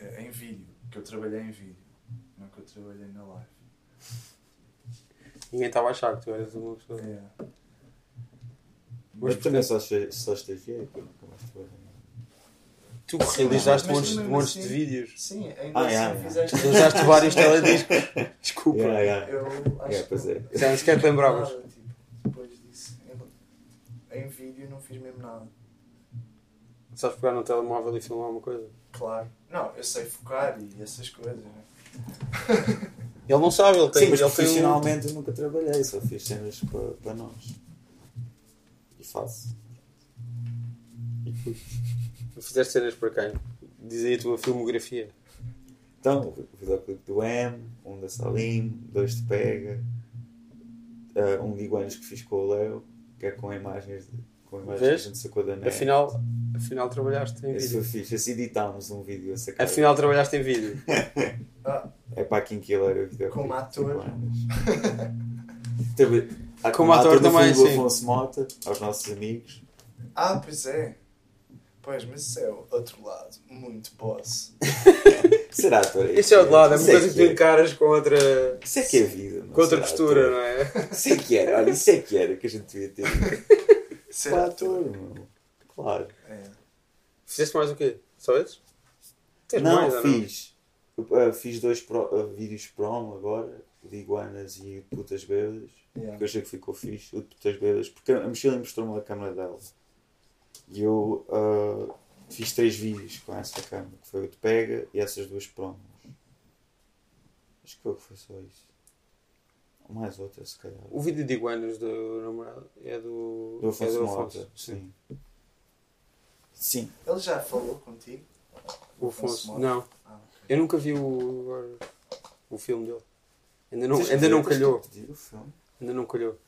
É, Em vídeo, que eu trabalhei em vídeo. Eu trabalhei na live. Ninguém estava a achar que tu eras uma pessoa. É. Mas também só, nunca mais trabalhei. Tu Sim, realizaste mas montes, de- mesmo montes de assim- vídeos. Sim, ainda Ah, assim yeah, fizeste. Realizaste vários telediscos. Desculpa. Yeah, yeah. Eu acho Yeah, pois é. que. Já nem sequer te lembravas. Nada, tipo, depois disso. Em, em vídeo não fiz mesmo nada. Sabes pegar no telemóvel e filmar uma coisa? Claro. Não, eu sei focar e essas coisas. Né? Ele não sabe, ele tem, Sim, mas ele tem um... profissionalmente eu nunca trabalhei, só fiz cenas para, para nós. E faço. Fizeste cenas para quem? Diz aí a tua filmografia. Então, o videoclipe do M, um da Salim, dois de Pega, eh, um de Iguanas que fiz com o Leo, que é com imagens, de, com imagens Vês? que a gente sacou da net. Afinal, afinal trabalhaste em foi vídeo. fixe. Esse editámos um vídeo a sacar. Afinal trabalhaste em vídeo. Ah, É para quem que ele era o videoclipe. Como ator. Teve- ah, Como ator no também, sim. Afonso Mota, aos nossos amigos. ah, pois é. Pois, mas isso é o outro lado. Muito boss. Será ator? Esse é o de lado, é uma Isso coisa que tu é. encaras com outra, Isso é que é vida. não com outra postura, ator? não é? Isso é que era, olha, isso é que era que a gente devia ter. Ser Para ator. ator, meu. Claro. É. Fizeste mais o quê? Só esses? Tens não, mais, fiz. Uh, fiz dois pro- uh, vídeos prom agora, de iguanas e de putas bêbadas. Yeah. Que eu achei que ficou fixe, o de putas bêbadas, porque a Michelle mostrou-me a câmera dela. E eu uh, fiz três vídeos com essa câmera, que foi o de pega e essas duas promos. Acho que foi, foi só isso. Mais outra, se calhar. O vídeo de iguanas do namorado é do, Do Afonso é do Mota, sim. Sim. Ele já falou contigo? O Afonso. Mota? Não, Ah, eu nunca vi o, o filme dele. Ainda não, que ainda não calhou. pedir o filme. Ainda não calhou.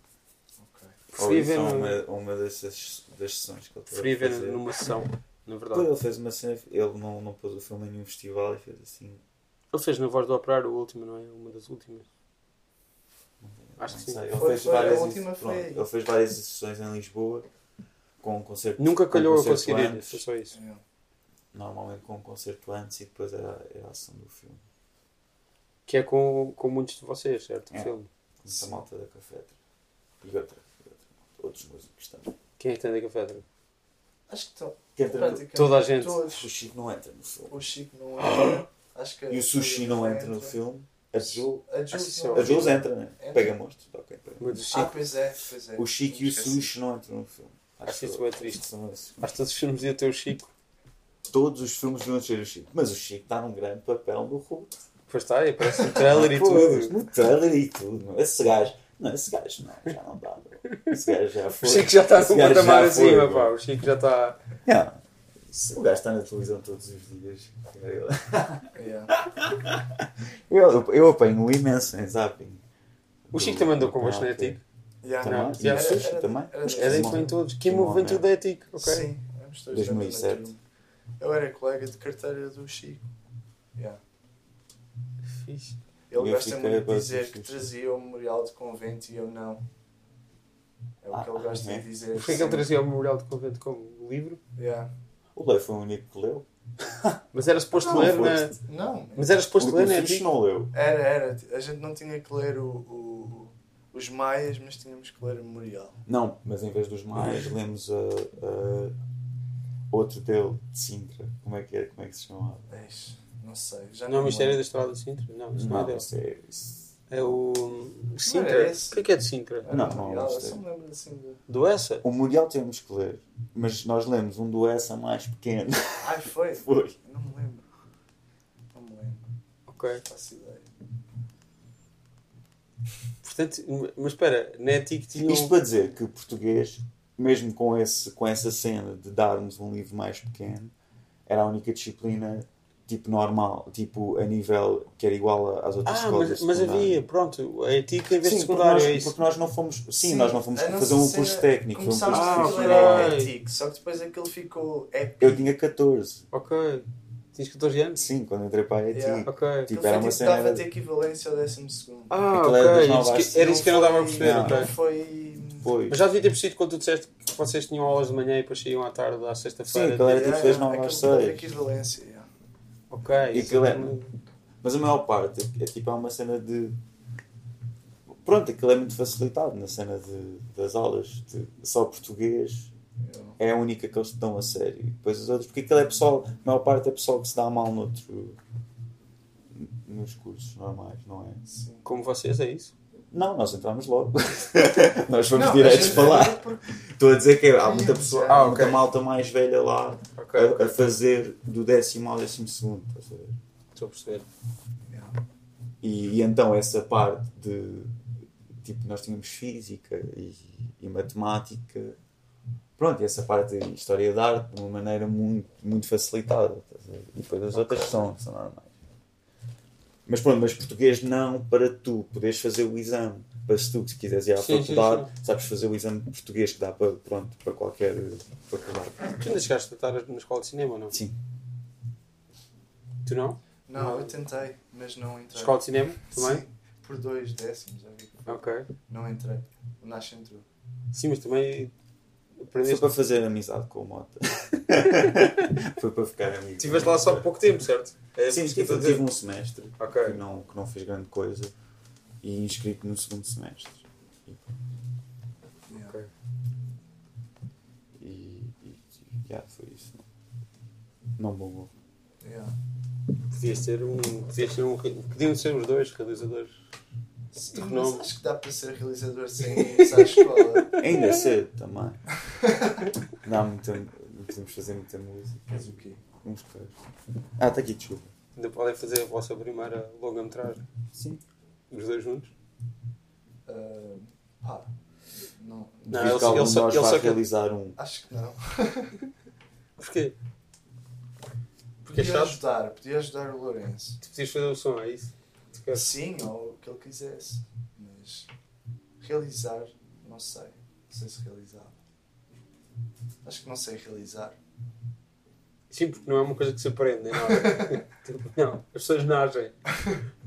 ok. Ou Preferi isso ver, é no- uma, uma dessas das sessões que ele teve preferi a ver fazer. numa sessão, na verdade. ele fez uma cena, ele não, não pôs o filme em nenhum festival e fez assim. Ele fez na voz do operário o último, não é? Uma das últimas. Acho que sim. sei, Ele Foi- fez foi- a várias pronto. Ele fez várias sessões em Lisboa com um concerto. Nunca calhou a concerto conseguir ir, antes, foi só isso. É. Normalmente com um concerto antes e depois era, era a ação do filme. Que é com, com muitos de vocês, certo? O É. filme. Sim. Muita malta da cafetra. E outra, outra. Outros músicos também. Quem é que tem da café? Acho que estão. Que entra no- praticamente Toda a gente. Todos. O Chico não entra no filme. O Chico não entra. Acho que E o Sushi não entra no filme. A A Ah, Jules a Jules entra, né? Entra. Pega monstros. Ok, pega. Mas o Ah, Chico. pois é, pois é. O Chico e o. Sushi não entram no filme. Acho isso bem triste. Acho que todos os filmes iam ter o Chico. Todos os filmes deviam ter o Chico. Mas o Chico está num grande papel no Hulk. Pois está, aí aparece um trailer e tudo. No trailer e tudo. meu. Esse gajo. Não, esse gajo não, já não dá. meu. Esse gajo já O foi. Chico já está num patamar acima, pá. O Chico já está. Não. Se O gajo está na televisão todos os dias. Yeah. Eu, eu apanho imenso em zapping. O Chico também andou do convosco na ETIC. Yeah. Também. Não, E o era- era- também. É todos. Que movimento da ETIC, ok? Sim, éramos todos 2007. da mesma turma. Eu era colega de carteira do Chico. Yeah. Fixe. Ele gosta muito de dizer que trazia o memorial de convento e eu não. É o que Ah, ele gosta é? de dizer. Porquê que ele trazia o memorial de convento como livro? Yeah. O Lei foi o único que leu. Mas era suposto Não, ler na. Não, Mas era suposto o ler o na ETIC. não leu. era, era. A gente não tinha que ler o, o- os maias, mas tínhamos que ler o memorial. Não, mas em vez dos mais, lemos a, a- outro dele, de Sintra. Como é que era? Como é que se chamava? Não sei. Já Não é o Mistério da. Estrada de Sintra? Não, isso não, é Não, dele. isso é. Isso... É o. Não Sintra? era esse? O que é que é de Sintra? Não, não, não eu sei. só me lembro assim de... Do essa? O Mundial temos que ler, mas nós lemos um do essa mais pequeno. Ai, foi? Foi. Não me lembro. Não me lembro. Ok. Não faço ideia. Portanto, mas espera, na ETIC tinha. Isto para dizer que o português, mesmo com, esse, com essa cena de darmos um livro mais pequeno, era a única disciplina tipo normal, tipo a nível que era igual às outras Ah, escolas. mas, mas havia, pronto, a ETIC em vez de Sim, porque secundário, nós, é isso. porque nós não fomos. Sim, Sim, nós não fomos a fazer um curso técnico. Um Começámos curso Ah, a aquilo era ético, só que depois aquilo ficou épico. Eu tinha 14. Ok. Tinhas 14 anos? Sim, quando entrei para a ETI. Yeah. Ok. Tipo, era uma tipo, cena. dava era- de equivalência ao décimo segundo. Ah, Aquilo era das ok. nove Isso que- Era isso que eu não dava a perceber, Não. ok. Não foi... Foi. Mas já devia ter percebido quando tu disseste que vocês tinham aulas de manhã e depois saíam à tarde, à Sim, sexta-feira. aquilo era Yeah, tipo das yeah, 9 às aquilo dava 6. equivalência. Ok. E aquilo é- também- Mas a maior parte é, é tipo é uma cena de. Pronto, aquilo é muito facilitado na cena de, das aulas. De, só português é a única que eles te dão a sério. E depois as outras, porque aquilo é pessoal, a maior parte é pessoal que se dá mal noutro, nos cursos normais, não é? Sim. Como vocês, é isso? Não, nós entramos logo. nós fomos Não, diretos para lá. porque- Estou a dizer que há muita pessoa, Ah, há muita malta mais velha lá Ok. Ok, a, ok. a fazer do décimo ao décimo segundo. Estou a perceber. E, e então essa parte de tipo nós tínhamos física e, e matemática pronto, e essa parte de história da arte de uma maneira muito, muito facilitada e depois as outras são, são normais mas pronto, mas português não para tu poderes fazer o exame para se tu se quiseres ir à Sim, sim, faculdade sabes fazer o exame de português que dá para, pronto, para qualquer faculdade Tu ainda chegaste a estar na escola de cinema ou não? sim, Tu não? Não, eu tentei, mas não entrei. Escola de cinema? Também? Sim, por dois décimos. já vi. Ok. Não entrei. O Nash entrou. Sim, mas também foi para fazer amizade com o Mota foi para ficar amigo Estiveste lá só pouco tempo, certo? É Sim, tive, tive um semestre Ok. que, não, que não fez grande coisa e inscrito no segundo semestre. Yeah. Ok. E, e, e yeah, foi isso. Não, não bombou. Yeah. Podias ter um. Podias ter um. Podiam ser os dois realizadores. Sim, renome. mas acho que dá para ser realizador sem ir à escola. Ainda é cedo também. Não, muita, não podemos fazer muita música. Mas o quê? Uns queijos. Ah, está aqui chuva. Ainda podem fazer a vossa primeira longa-metragem. Sim. Os dois juntos. Ah, pá. Não. Não, ele- ele só- ele só quer- realizar um. Acho que não. Porquê? Porque é Podia chato. ajudar, podia ajudar o Lourenço. Tu podias fazer o som, é isso? Tu queres? Sim, ou o que ele quisesse. Mas realizar, não sei. Não sei se realizava. Acho que não sei realizar. Sim, porque não é uma coisa que se aprende, nem nada. Tipo, não, as pessoas nascem.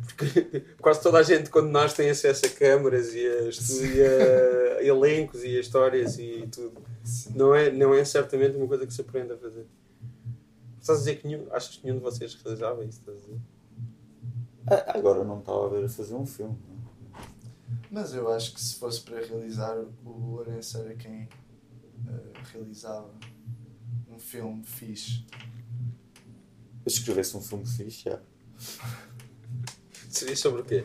Porque quase toda a gente, quando nasce, tem acesso a câmaras e a, e a elencos e a histórias e tudo. Sim. Não é, não é certamente uma coisa que se aprende a fazer. Estás a dizer que nenhum, achas que nenhum de vocês realizava isso? Estás a dizer? Agora não estava a ver a fazer um filme. não. Mas eu acho que se fosse para realizar, o Lourenço era quem eh, realizava um filme fixe. Se escrevesse um filme fixe, já. Seria sobre o quê?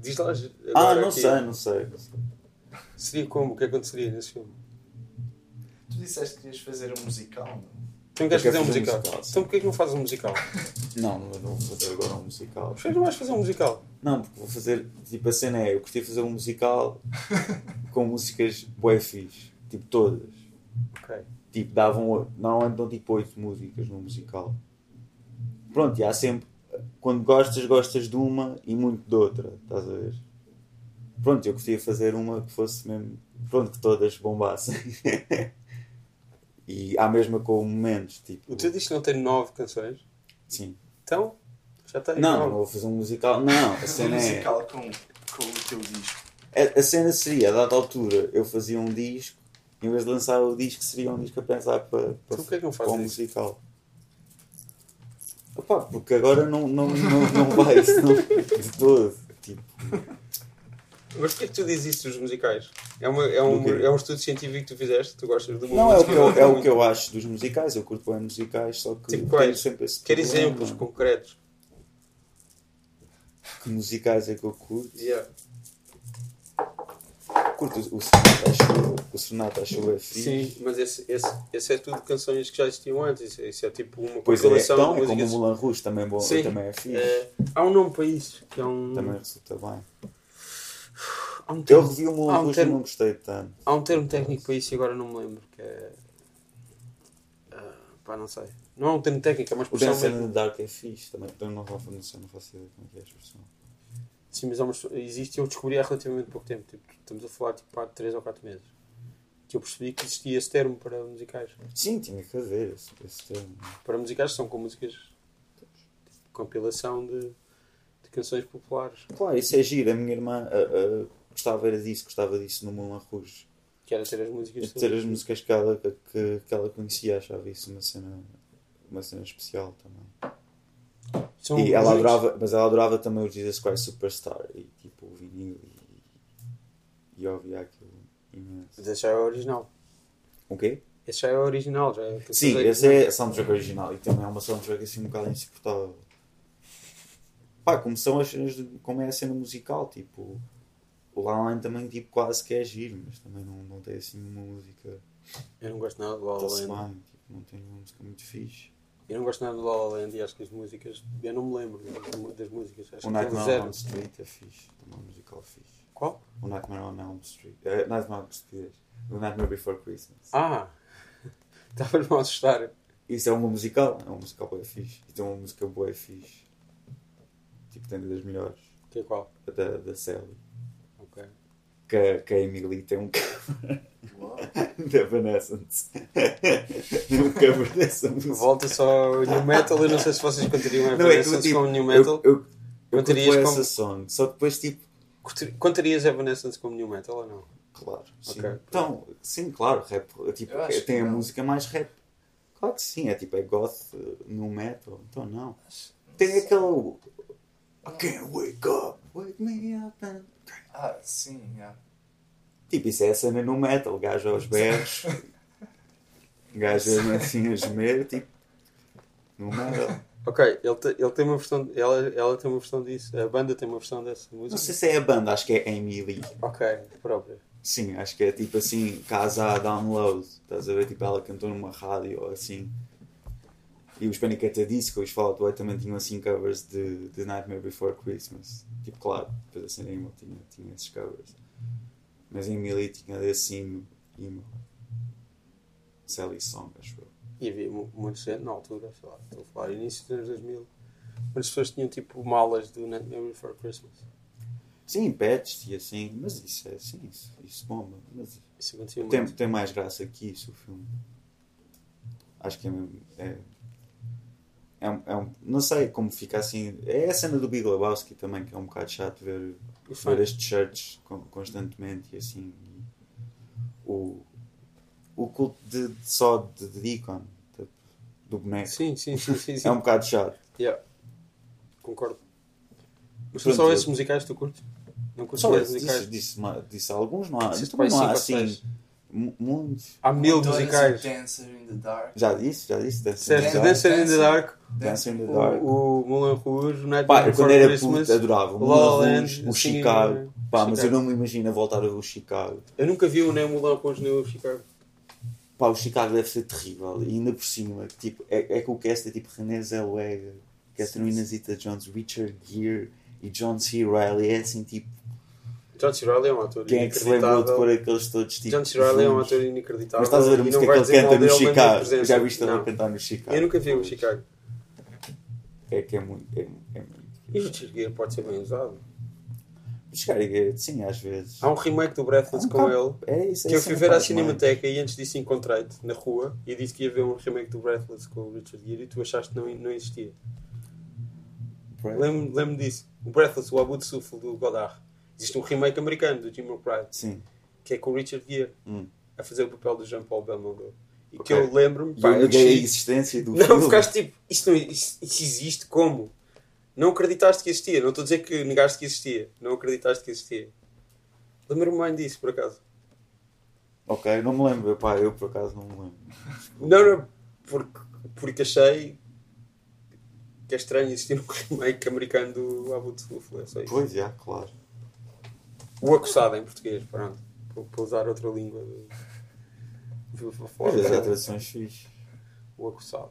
Diz lá. Ah, não aqui. sei, não sei. não sei. Seria como? O que aconteceria nesse filme? Tu disseste que querias fazer um musical, não? Tu não queres fazer um fazer um musical? musical, então porquê que não fazes um musical? Não, não não vou fazer agora um musical. Porquê que não vais fazer um musical? Não, porque vou fazer. Tipo, a cena é. Eu curti fazer um musical com músicas bué fixe. Tipo, todas. Ok. Tipo, davam. Normalmente dão tipo 8 músicas num musical. Pronto, e há sempre. Quando gostas, gostas de uma e muito de outra. Estás a ver? Pronto, eu curtia fazer uma que fosse mesmo. Pronto, que todas bombassem. e há mesma com momentos. Tipo. O teu disco não tem nove canções? Sim. Então, já tem. Não, não vou fazer um musical. Não, a Um cena é. musical com, com o teu disco. A, a cena seria, a dada altura, eu fazia um disco, em vez de lançar o disco, seria um disco a pensar para, para, Então porquê que não para fazes um musical. Opa, porque agora não, não, não, não vai isso não, de todo. Tipo, Mas porquê que tu dizes isso dos musicais? É, uma, é, um, Do é um estudo científico que tu fizeste? Tu gostas uma não é o, que eu, é o que eu acho dos musicais, eu curto bem musicais, só que Tipo tenho sempre esse Quer problema. exemplos concretos? Que musicais é que eu curto? Yeah. Curto o, o Serenata à Chuva, o Serenata à Chuva é fixe. Sim, mas esse, esse, esse é tudo canções que já existiam antes. Isso, é tipo uma Pois é, compilação então, de é como o. Moulin Rouge, também, bom, Sim. também é fixe. É, há um nome para isso, que é um. Também resulta bem. Um Eu termo, revi o Há Moulin um Rouge e termo- não gostei tanto. há um termo técnico para isso e agora não me lembro. Que é. ah, pá, não sei. Não é um termo técnico, é uma O expressão. Dance in mesmo. Dark é fixe também. Eu não, faço- não sei, não faço ideia como é que é a expressão. Sim, mas é uma, existe eu descobri há relativamente pouco tempo. Tipo, estamos a falar tipo, há 3 ou 4 meses. Que eu percebi que existia esse termo para musicais. Sim, tinha que haver esse, esse termo. Para musicais são com músicas tipo, compilação de canções populares. Claro, isso é giro. A minha irmã ah, ah, gostava era disso, gostava disso no Moulin Rouge. Que era ter as músicas ter as músicas que ela, que, que ela conhecia, achava isso uma cena, uma cena especial também. São e ela adorava, mas ela adorava também o Jesus Christ Superstar e tipo o vinil e, e ouvia aquilo imenso. Mas esse já é o original. O quê? Esse já é o original. Já é Sim, esse é a soundtrack original e também é uma soundtrack assim um bocado insuportável. Pá, como são as cenas de, como é a cena musical, tipo, o La La Land também tipo, quase que é giro, mas também não, não tem assim uma música. Eu não gosto nada do La La Land. tipo, não tem uma música muito fixe. Eu não gosto nada do La La Land e acho que as músicas. Eu não me lembro das, músicas. Acho O Nightmare on. Elm Street é fixe, é um musical fixe. Qual? O Nightmare on Elm Street. É, Nightmare on Street. O Nightmare Before Christmas. Ah! Estavas-me a assustar. Isso é uma musical, é uma musical boa fixe. E tem uma música boa fixe. Tipo, tem das melhores. Que é qual? A Da, da Sally. Ok. Que, a- que a Emily tem um cover Uau. da Evanescence. tem um cover dessa música. Volta só ao New Metal. Eu não sei se vocês contariam Não, é Evanescence tipo, como New Metal. Eu, eu, eu como- essa song. Só depois, tipo, Contarias Evanescence como New Metal ou não? claro. Sim. Ok. Então, sim, claro, rap. Tipo, tem a não. música mais rap. Claro que sim, é tipo, é goth uh, no metal. Então, não. Tem aquele. I can't wake up, wake me up and. Ah, sim, yeah. Tipo, isso é a cena no metal, gajo aos berros, gajo assim a gemer, tipo, no metal. Ok, ele, te- ele tem uma versão. Ela, ela tem uma versão disso. A banda tem uma versão dessa música. Não sei se é a banda, acho que é Amy Lee. Ok, própria. Sim, acho que é tipo assim, casa a download. Estás a ver? Tipo, ela cantou numa rádio ou assim. E os Panic! at the Disco, os Fall Out Boy também tinham assim covers de, de Nightmare Before Christmas. Tipo, claro, depois a cena emo tinha, tinha esses covers. Mas em Emily tinha desse emo. emo. Sally Song, acho eu. E havia mu- muita gente na altura, sei lá, estou a falar, início dos anos 2000. Muitas pessoas tinham tipo malas do Nightmare Before Christmas. Sim, patched e assim, mas isso é assim, isso, isso bomba. Mas Isso tem, tem mais graça que isso o filme. Acho que é mesmo. É, é, um- é um, não sei como fica assim. É a cena do Big Lebowski também, que é um bocado chato ver, ver este church con- constantemente e assim. o, o culto de, de só de, de Deacon, de- do boneco. Sim, sim, sim, sim. sim. É um bocado chato. Yeah. Concordo. Mas são Pronto, só esses musicais que tu curtes? Não curtes Só mais esse, musicais? disse, disse, disse alguns, não há. Para não há assim muitos. Há mil musicais. o Dancer in the Dark. Já disse, já disse. Dancer in the Dancer- Dark. Dancer in the Dark, Dancer in the o, Dark. o Moulin Rouge, o Pá, Nightmare eu quando era Christmas. puto adorava o Moulin Land, Rouge, o assim, Chicago. eh, Pá, mas eu não me imagino a voltar a ver o Chicago. Eu nunca vi o nem o Moulin Rouge nem o Chicago. Pá, o Chicago deve ser terrível. E ainda por cima, tipo, é, é que o cast é tipo René Zellweger, Catherine Zeta Jones, Richard Gere e John C. Reilly. É assim, tipo, John C. Reilly é um ator quem é que se lembrou de pôr aqueles todos tipo. John C. Reilly é um ator inacreditável. Mas estás a ver a não música que vai ele canta no Chicago? Já viste ele cantar no Chicago? Eu nunca vi o Chicago. É que é muito. É, é muito. E o Richard Gere pode ser bem usado. O é- sim, às vezes. Há um remake do Breathless Um com ele. É isso, é Que eu fui é ver à Cinemateca e antes disso encontrei-te na rua e disse que ia ver um remake do Breathless com o Richard Gere e tu achaste que não, não existia. Lembro-me lembro disso. O Breathless, o Abu de Sufo do Godard. Existe um remake americano do Jim McBride Sim. que é com o Richard Gere Hum. a fazer o papel do Jean-Paul Belmondo. E Ok. que eu lembro-me. Eu eu neguei a desci- existência do Não, filme. ficaste tipo, isto, não, isto, isto existe como? Não acreditaste que existia. Não estou a dizer que negaste que existia. Não acreditaste que existia. Lembro-me bem disso, por acaso. Ok, não me lembro. Pá, eu por acaso não me lembro. Não, não, porque, porque achei que é estranho existir um remake americano do Abu de Sufo. É só isso. Pois, já, claro. O acusado em português, pronto. Para, usar outra língua. Vezes há traduções fixe. o acusado.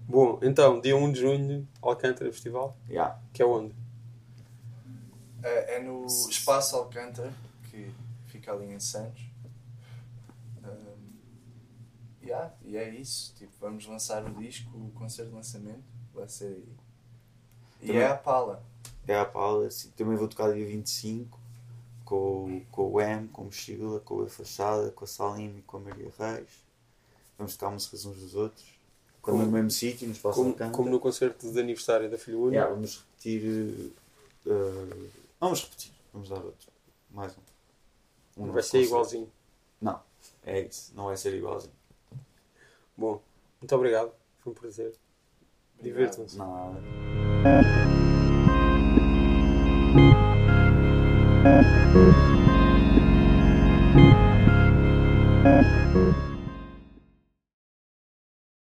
Bom, então, dia 1 de junho, Alcântara Festival, Já. que é onde? É, é no Espaço Alcântara, que fica ali em Santos. Um, yeah, e é isso. Tipo, vamos lançar o disco, o concerto de lançamento. Vai ser aí. E Também- é a Pala. É a Palace. Também vou tocar dia 25 com, com o M, com o Mochila, com a Fachada, com a Salim e com a Maria Reis. Vamos tocar músicas uns dos outros. Como- no mesmo sítio, no Espaço Como, Alcântara. como no concerto de aniversário da Filha Única. Yeah, vamos repetir. eh, vamos repetir. Vamos dar outro. Mais um. um vai ser concerto. igualzinho. Não, é isso. Não vai ser igualzinho. Bom, muito obrigado. Foi um prazer. Obrigado. Divirtam-se. Nada. Thank you.